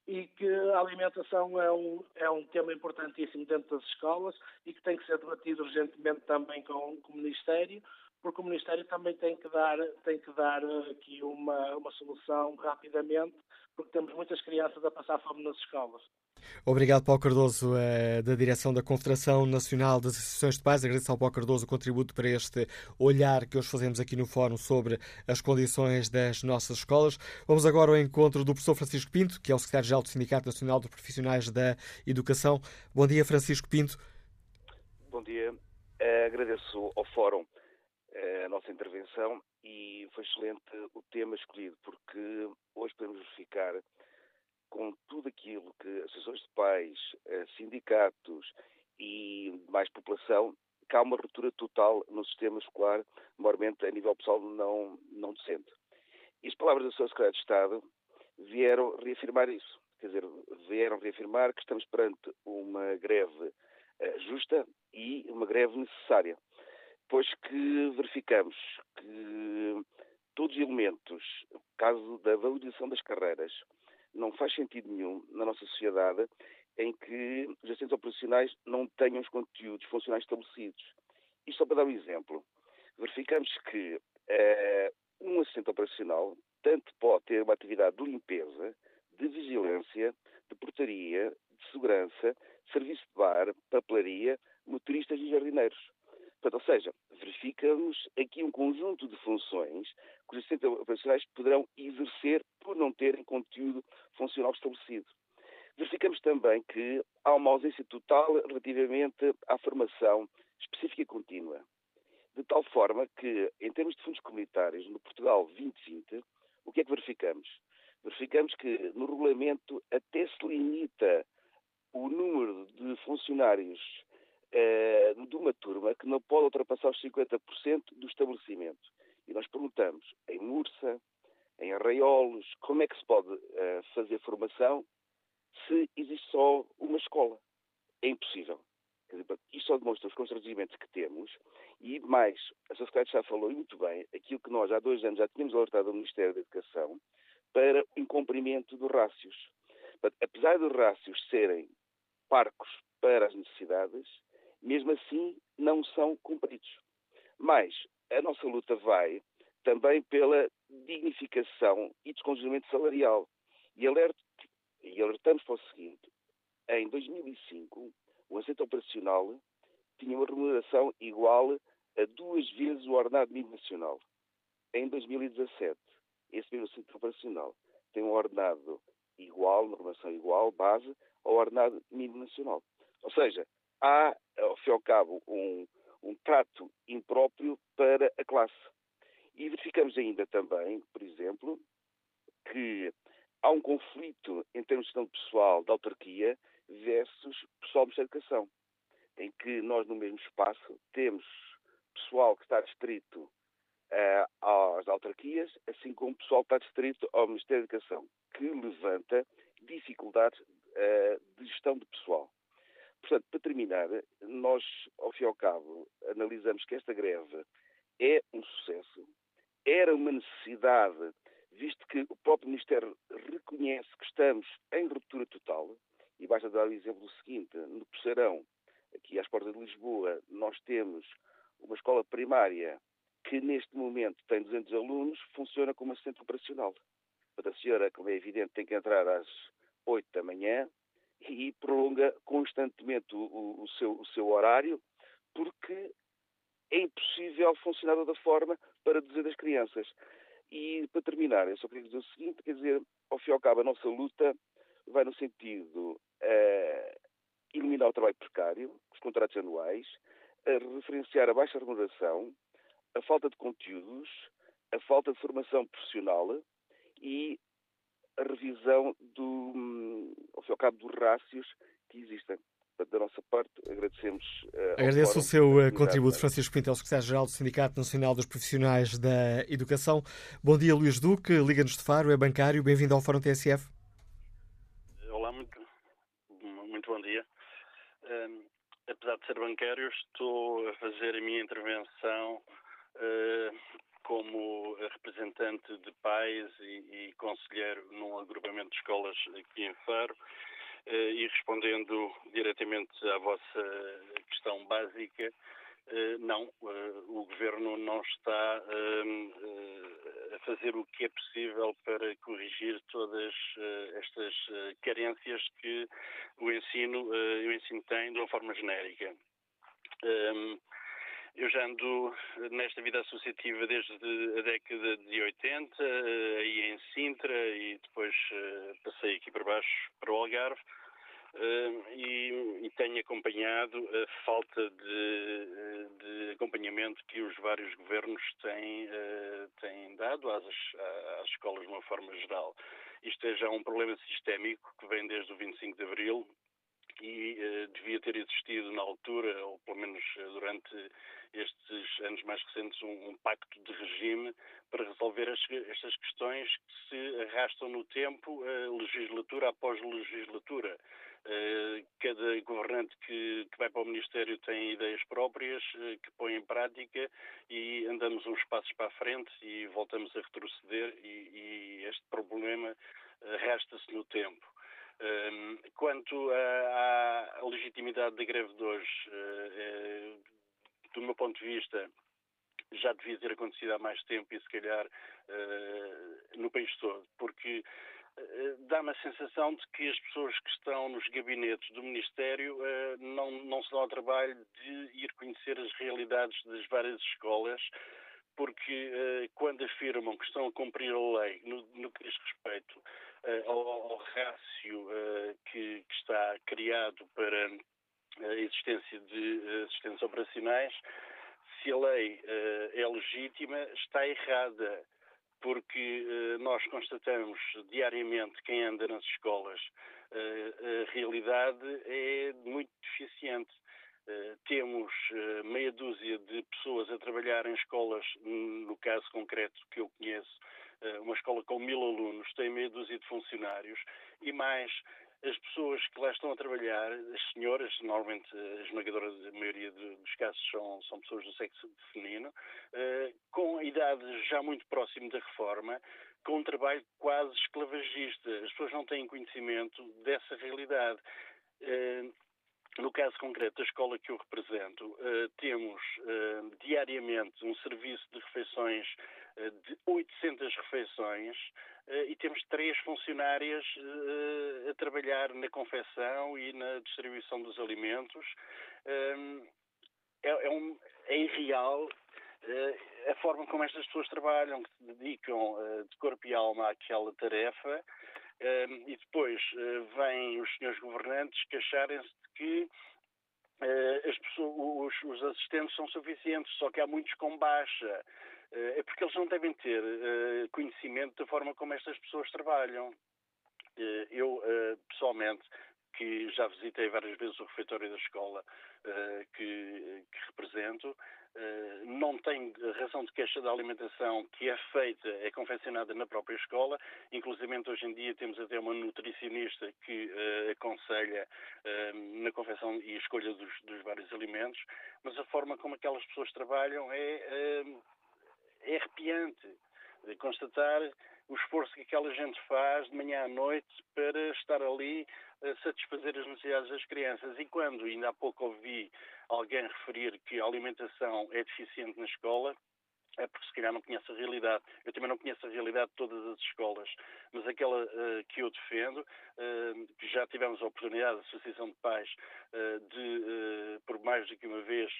e que a alimentação é um, é um tema importantíssimo dentro das escolas e que tem que ser debatido urgentemente também com, com o Ministério, porque o Ministério também tem que dar, tem que dar aqui uma, uma solução rapidamente, porque temos muitas crianças a passar fome nas escolas. Obrigado, Paulo Cardoso, eh, da direção da Confederação Nacional das Associações de Pais. Agradeço ao Paulo Cardoso o contributo para este olhar que hoje fazemos aqui no Fórum sobre as condições das nossas escolas. Vamos agora ao encontro do professor Francisco Pinto, que é o secretário-geral do Sindicato Nacional dos Profissionais da Educação. Bom dia, Francisco Pinto. Bom dia. Uh, agradeço ao Fórum a nossa intervenção e foi excelente o tema escolhido, porque hoje podemos verificar com tudo aquilo que associações de pais, eh, sindicatos e mais população, que há uma ruptura total no sistema escolar, maiormente a nível pessoal não, não docente. E as palavras da Sra. Secretária de Estado vieram reafirmar isso. Quer dizer, vieram reafirmar que estamos perante uma greve uh, justa e uma greve necessária. Pois que verificamos que todos os elementos, caso da valorização das carreiras, não faz sentido nenhum na nossa sociedade em que os assistentes operacionais não tenham os conteúdos funcionais estabelecidos. E só para dar um exemplo, verificamos que uh, um assistente operacional tanto pode ter uma atividade de limpeza, de vigilância, de portaria, de segurança, serviço de bar, papelaria, motoristas e jardineiros. Portanto, ou seja, verificamos aqui um conjunto de funções que os assistentes operacionais poderão exercer por não terem conteúdo funcional estabelecido. Verificamos também que há uma ausência total relativamente à formação específica e contínua. De tal forma que, em termos de fundos comunitários, no Portugal 2020, o que é que verificamos? Verificamos que no regulamento até se limita o número de funcionários eh, de uma turma que não pode ultrapassar os 50% do estabelecimento. E nós perguntamos, em Mursa, em arraiolos, como é que se pode uh, fazer formação se existe só uma escola? É impossível. Isto só demonstra os constrangimentos que temos e, mais, a Secretaria já falou muito bem aquilo que nós há dois anos já tínhamos alertado ao Ministério da Educação para o incumprimento dos rácios. Apesar dos rácios serem parcos para as necessidades, mesmo assim não são cumpridos. Mas a nossa luta vai também pela dignificação e descongelamento salarial. E, e alertamos para o seguinte: em 2005, o assento operacional tinha uma remuneração igual a duas vezes o ordenado mínimo nacional. em 2017, esse mesmo centro operacional tem um ordenado igual, normação igual, base, ao ordenado mínimo nacional. Ou seja, há, ao fim e ao cabo, um, um trato impróprio para a classe. E verificamos ainda também, por exemplo, que há um conflito em termos de gestão pessoal da autarquia versus pessoal de educação, em que nós no mesmo espaço temos pessoal que está distrito uh, às autarquias, assim como pessoal que está distrito ao Ministério da Educação, que levanta dificuldades uh, de gestão de pessoal. Portanto, para terminar, nós, ao fim e ao cabo, analisamos que esta greve é um sucesso, era uma necessidade, visto que o próprio Ministério reconhece que estamos em ruptura total, e basta dar o exemplo seguinte, no Poceirão, aqui às portas de Lisboa, nós temos uma escola primária que neste momento tem 200 alunos, funciona como assistente operacional. A senhora, como é evidente, tem que entrar às 8 da manhã, e prolonga constantemente o, o, seu, o seu horário, porque é impossível funcionar de outra forma para dizer das crianças. E para terminar, eu só queria dizer o seguinte, quer dizer, ao fim e ao cabo, a nossa luta vai no sentido uh, eliminar o trabalho precário, os contratos anuais, a referenciar a baixa remuneração, a falta de conteúdos, a falta de formação profissional e a revisão do, hum, ao fim e ao cabo, dos rácios que existem. Da nossa parte, agradecemos. Uh, Agradeço o seu uh, contributo, Francisco Pintel, secretário-geral do Sindicato Nacional dos Profissionais da Educação. Bom dia, Luís Duque, Liga-nos de Faro, é bancário, bem-vindo ao Fórum TSF. Olá, muito, muito bom dia. Um, apesar de ser bancário, estou a fazer a minha intervenção uh, como representante de pais e, e conselheiro num agrupamento de escolas aqui em Faro eh, e respondendo diretamente à vossa questão básica, eh, não, eh, o Governo não está a fazer o que é possível para corrigir todas estas carências que o ensino, o ensino tem de uma forma genérica. Eu já ando nesta vida associativa desde a década de 80, eh, aí em Sintra e depois eh, passei aqui para baixo para o Algarve. E, e, tenho acompanhado a falta de, de, acompanhamento que os vários governos têm, têm dado às, às, escolas de uma forma geral. Isto é já um problema sistémico que vem desde o 25 de Abril e uh, devia ter existido na altura, ou pelo menos durante estes anos mais recentes, um, um pacto de regime para resolver as, estas questões que se arrastam no tempo, uh, legislatura após legislatura. Cada governante que, que, vai para o Ministério tem ideias próprias que põe em prática e andamos uns passos para a frente e voltamos a retroceder e, e este problema arrasta-se no tempo. Quanto à, legitimidade da greve de hoje, do meu ponto de vista, já devia ter acontecido há mais tempo e se calhar uh, no país todo, porque dá-me a sensação de que as pessoas que estão nos gabinetes do Ministério não, não se dão ao trabalho de ir conhecer as realidades das várias escolas, porque quando afirmam que estão a cumprir a lei no, no que diz respeito ao, ao rácio que, que está criado para a existência de assistentes operacionais, se a lei é legítima, está errada, porque nós constatamos diariamente quem anda nas escolas. A realidade é muito deficiente. temos meia dúzia de pessoas a trabalhar em escolas, no caso concreto que eu conheço, uma escola com mil alunos, tem meia dúzia de funcionários e mais as pessoas que lá estão a trabalhar, as senhoras, normalmente a esmagadora maioria dos casos são, são pessoas do sexo feminino, uh, com idade já muito próximo da reforma, com um trabalho quase esclavagista. As pessoas não têm conhecimento dessa realidade. Uh, no caso concreto da escola que eu represento, temos diariamente um serviço de refeições de 800 refeições e temos três funcionárias a trabalhar na confecção e na distribuição dos alimentos. É, é, um, é irreal a forma como estas pessoas trabalham, que se dedicam de corpo e alma àquela tarefa, e depois vêm os senhores governantes queixarem-se de que as pessoas, os, os, assistentes são suficientes, só que há muitos com baixa. É porque eles não devem ter conhecimento da forma como estas pessoas trabalham. eu, pessoalmente, que já visitei várias vezes o refeitório da escola que, que, represento, não tem razão de queixa da alimentação que é feita, é confeccionada na própria escola, inclusive hoje em dia temos até uma nutricionista que aconselha na confecção e escolha dos, dos, vários alimentos, mas a forma como aquelas pessoas trabalham é, é arrepiante. Constatar o esforço que aquela gente faz de manhã à noite para estar ali satisfazer as necessidades das crianças. E quando, ainda há pouco, ouvi alguém referir que a alimentação é deficiente na escola, é porque se calhar não conhece a realidade. Eu também não conheço a realidade de todas as escolas, mas aquela uh, que eu defendo, uh, que já tivemos a oportunidade, a Associação de Pais, uh, de, por mais do que uma vez,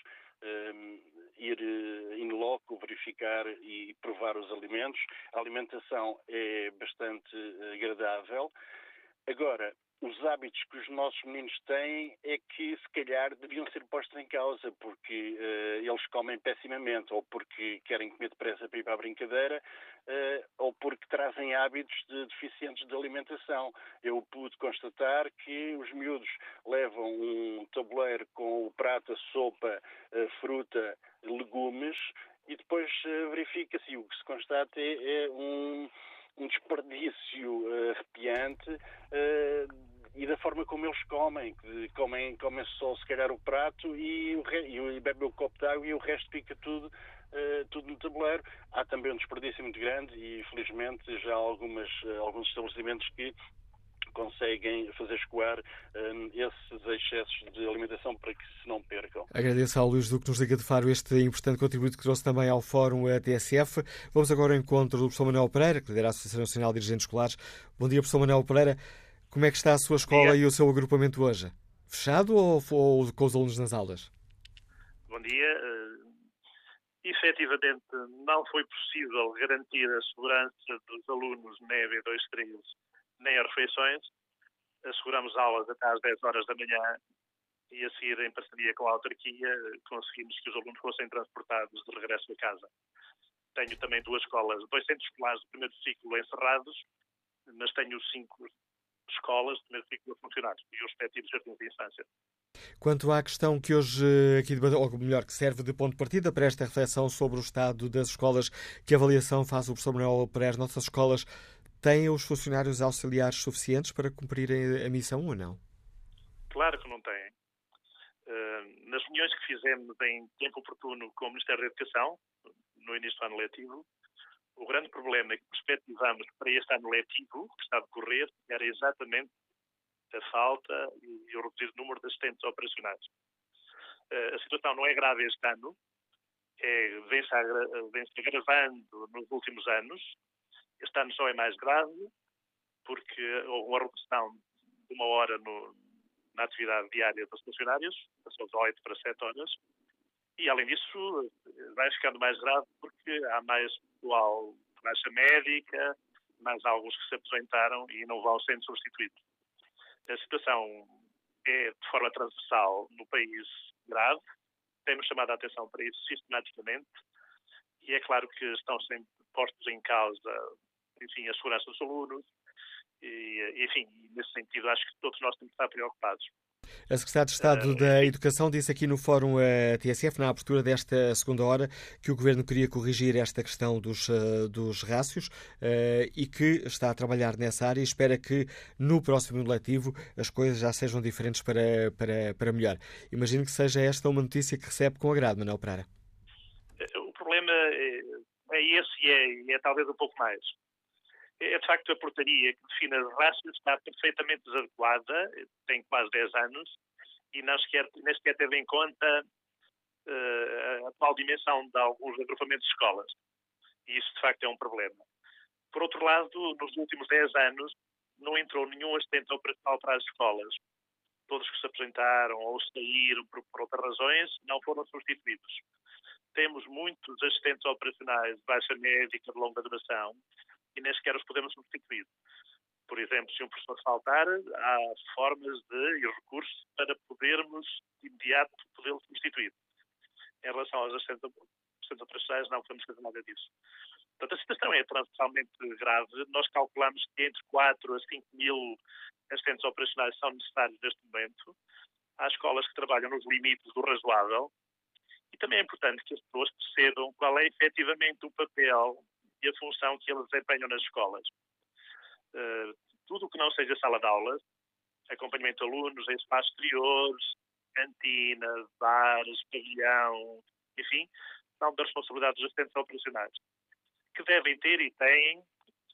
ir in loco, verificar e provar os alimentos. A alimentação é bastante agradável. Agora, os hábitos que os nossos meninos têm é que se calhar deviam ser postos em causa porque uh, eles comem pessimamente ou porque querem comer depressa para ir para a brincadeira ou porque trazem hábitos de deficientes de alimentação. Eu pude constatar que os miúdos levam um tabuleiro com o prato, a sopa, a fruta, legumes e depois uh, verifica-se o que se constata é, é um um desperdício uh, arrepiante uh, e da forma como eles comem, que comem, comem só se calhar o prato e, o e bebem o copo de água e o resto fica tudo, uh, tudo no tabuleiro. Há também um desperdício muito grande e felizmente já há algumas, uh, alguns estabelecimentos que conseguem fazer escoar um, esses excessos de alimentação para que se não percam. Agradeço ao Luís Duque nos liga de Faro este importante contributo que trouxe também ao Fórum TSF. Vamos agora ao encontro do professor Manuel Pereira, que lidera a Associação Nacional de Dirigentes Escolares. Bom dia, professor Manuel Pereira. Como é que está a sua escola e o seu agrupamento hoje? Fechado ou, ou com os alunos nas aulas? Bom dia. Uh, efetivamente, não foi possível garantir a segurança dos alunos nem a B23 nem as refeições. Asseguramos aulas até às 10 horas da manhã e a seguir, em parceria com a autarquia, conseguimos que os alunos fossem transportados de regresso a casa. Tenho também duas escolas, dois centros escolares de primeiro ciclo encerrados, mas tenho cinco escolas de primeiro ciclo a funcionar e os respectivos jardins de infância. Quanto à questão que hoje aqui ou melhor, que serve de ponto de partida para esta reflexão sobre o estado das escolas, que avaliação faz o professor Manuel para as nossas escolas, têm os funcionários auxiliares suficientes para cumprirem a missão ou não? Claro que não têm. Uh, nas reuniões que fizemos em tempo oportuno com o Ministério da Educação, no início do ano letivo, o grande problema que perspectivamos para este ano letivo, que está a decorrer, era exatamente a falta e o reduzido número de assistentes operacionais. Eh, a situação não é grave este ano, é, vem-se, vem-se agravando nos últimos anos. Este ano só é mais grave, porque houve uma redução de uma hora no, na atividade diária dos funcionários, passou de 8 para 7 horas, e, além disso, vai ficando mais grave porque há mais pessoal de baixa médica, mais alguns que se aposentaram e não vão sendo substituídos. A situação é, de forma transversal, no país grave. Temos chamado a atenção para isso sistematicamente e é claro que estão sempre postos em causa, enfim, a segurança dos alunos e, enfim, nesse sentido, acho que todos nós temos que estar preocupados. A Secretária de Estado da Educação disse aqui no Fórum uh, TSF, na abertura desta segunda hora, que o Governo queria corrigir esta questão dos, uh, dos rácios e que está a trabalhar nessa área e espera que no próximo letivo as coisas já sejam diferentes para, para, para melhor. Imagino que seja esta uma notícia que recebe com agrado, Manuel Pereira. O problema é, é esse e é, é talvez um pouco mais é de facto a portaria que define as raças está perfeitamente desadequada, tem quase 10 anos, e não sequer, nem sequer teve em conta uh, a atual dimensão de alguns agrupamentos de escolas. E isso, de facto, é um problema. Por outro lado, nos últimos 10 anos, não entrou nenhum assistente operacional para as escolas. Todos que se apresentaram ou saíram por, por outras razões não foram substituídos. temos muitos assistentes operacionais de baixa médica de longa duração e nem sequer os podemos substituir. Por exemplo, se um professor faltar, há formas de, e recursos para podermos, de imediato, podê-lo substituir. Em relação aos assistentes, operacionais, não podemos fazer nada disso. Portanto, a situação é transversalmente grave. Nós calculamos que entre 4 a 5 mil assistentes operacionais são necessários neste momento. Há escolas que trabalham nos limites do razoável. E também é importante que as pessoas percebam qual é efetivamente o papel e a função que eles desempenham nas escolas. Uh, tudo o que não seja sala de aulas, acompanhamento de alunos em espaços exteriores, cantina, bares, pavilhão, enfim, são da responsabilidade dos assistentes operacionais que devem ter e têm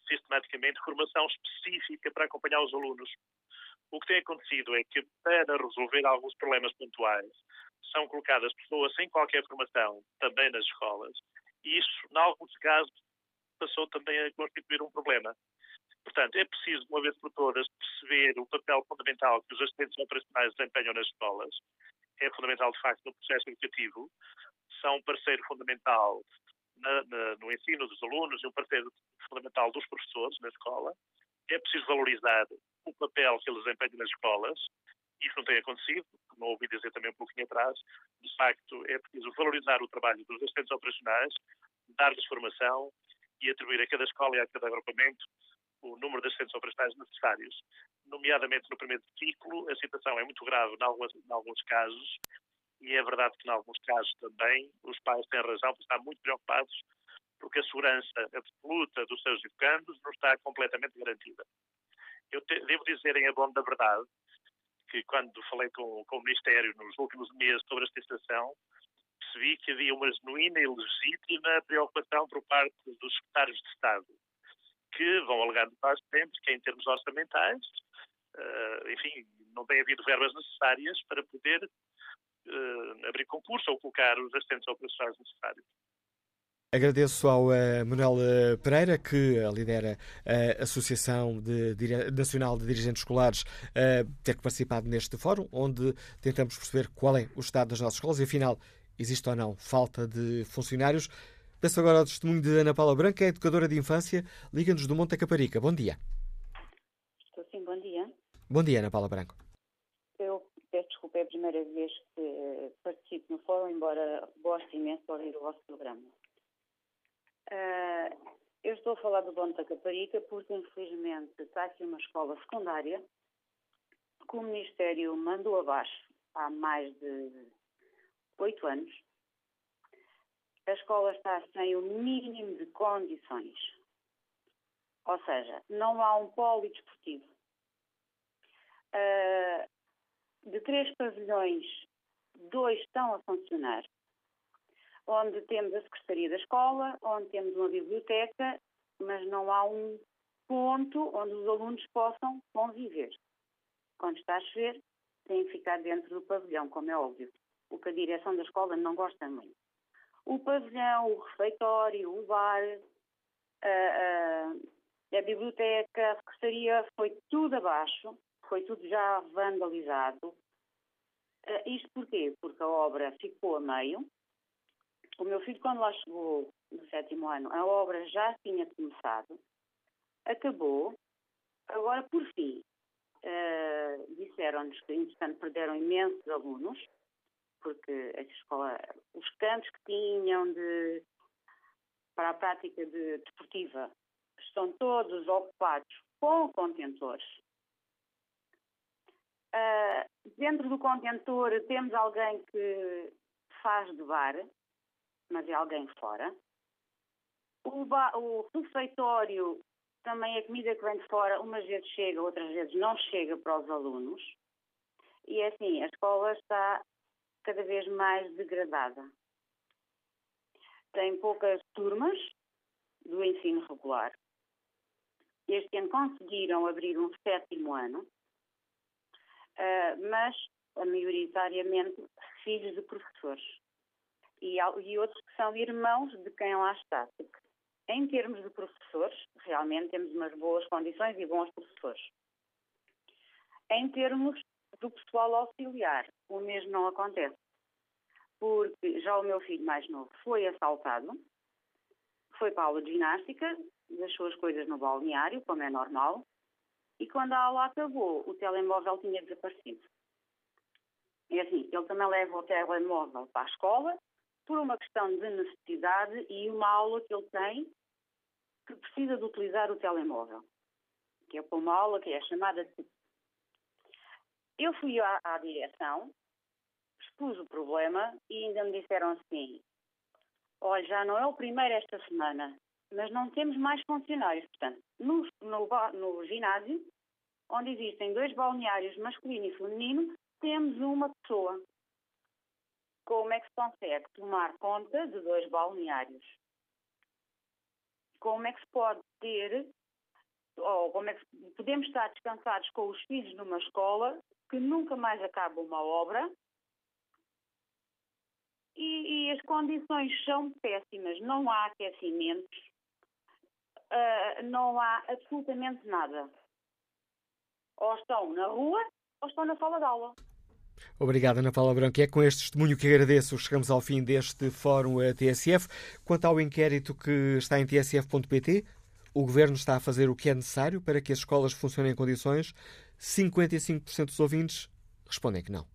sistematicamente formação específica para acompanhar os alunos. O que tem acontecido é que, para resolver alguns problemas pontuais, são colocadas pessoas sem qualquer formação também nas escolas, e isso, em alguns casos, passou também a constituir um problema. Portanto, é preciso, uma vez por todas, perceber o papel fundamental que os assistentes operacionais desempenham nas escolas. É fundamental, de facto, no processo educativo. São um parceiro fundamental na, na, no ensino dos alunos e um parceiro fundamental dos professores na escola. É preciso valorizar o papel que eles desempenham nas escolas. Isso não tem acontecido, como ouvi dizer também um pouquinho atrás. De facto, é preciso valorizar o trabalho dos assistentes operacionais, dar-lhes formação e atribuir a cada escola e a cada agrupamento o número de assistentes operacionais necessários. Nomeadamente no primeiro ciclo, a situação é muito grave em alguns, em alguns casos e é verdade que, em alguns casos também, os pais têm razão por estar muito preocupados porque a segurança absoluta dos seus educandos não está completamente garantida. Eu te, devo dizer, em abono da verdade, que quando falei com, com, o Ministério nos últimos meses sobre esta situação, percebi que havia uma genuína e legítima preocupação por parte dos secretários de Estado, que vão alegar quase sempre que, em termos orçamentais, uh, enfim, não tem havido verbas necessárias para poder uh, abrir concurso ou colocar os assistentes operacionais necessários. Agradeço ao uh, Manuel Pereira, que lidera a Associação de, de, Nacional de Dirigentes Escolares, ter participado neste fórum, onde tentamos perceber qual é o estado das nossas escolas e, afinal, existe ou não falta de funcionários. Peço agora o testemunho de Ana Paula Branca, é educadora de infância, liga-nos do Monte Caparica. Bom dia. Estou sim, bom dia. Bom dia, Ana Paula Branco peço desculpa, é a primeira vez que participo no fórum, embora goste imenso de ouvir o vosso programa. Uh, eu estou a falar do Bonta Caparica porque, infelizmente, está aqui uma escola secundária que o Ministério mandou abaixo há mais de oito anos. A escola está sem o mínimo de condições. Ou seja, não há um polo desportivo. Uh, de três pavilhões, dois estão a funcionar, onde temos a Secretaria da Escola, onde temos uma biblioteca, mas não há um ponto onde os alunos possam conviver. Quando está a chover, têm que ficar dentro do pavilhão, como é óbvio, o que a direção da escola não gosta muito. O pavilhão, o refeitório, o bar, a, a, a biblioteca, a secretaria, foi tudo abaixo foi tudo já vandalizado. Isto porquê? Porque a obra ficou a meio. O meu filho, quando lá chegou no sétimo ano, a obra já tinha começado, acabou. Agora, por fim, uh, disseram-nos que, entretanto, perderam imensos alunos, porque a escola, os campos que tinham de, para a prática de, desportiva estão todos ocupados com contentores Uh, dentro do contentor temos alguém que faz de bar, mas é alguém fora. O, o refeitório também é comida que vem de fora, umas vezes chega, outras vezes não chega para os alunos. E é assim, a escola está cada vez mais degradada. Tem poucas turmas do ensino regular. Este ano conseguiram abrir um sétimo ano, uh, mas maioritariamente filhos de professores e, outros que são irmãos de quem lá está. Em termos de professores, realmente temos umas boas condições e bons professores. Em termos do pessoal auxiliar, o mesmo não acontece. porque já o meu filho mais novo foi assaltado, foi para a aula de ginástica, deixou as coisas no balneário, como é normal, e quando a aula acabou, o telemóvel tinha desaparecido. É assim, ele também leva o telemóvel para a escola por uma questão de necessidade e uma aula que ele tem que precisa de utilizar o telemóvel, que é para uma aula que é chamada de... Eu fui à, à direção, expus o problema e ainda me disseram assim, olha, já não é o primeiro esta semana, mas não temos mais funcionários. Portanto, no, no, no ginásio, onde existem dois balneários masculino e feminino, temos uma pessoa. Como é que se consegue tomar conta de dois balneários? Como é que se pode ter, ou como é que podemos estar descansados com os filhos numa escola que nunca mais acaba uma obra e, e as condições são péssimas, não há aquecimentos, uh, não há absolutamente nada. Ou estão na rua ou estão na sala de aula. Obrigado, Ana Paula Branco. É com este testemunho que agradeço. Chegamos ao fim deste Fórum TSF. Quanto ao inquérito que está em tsf.pt, o Governo está a fazer o que é necessário para que as escolas funcionem em condições. 55% dos ouvintes respondem que não.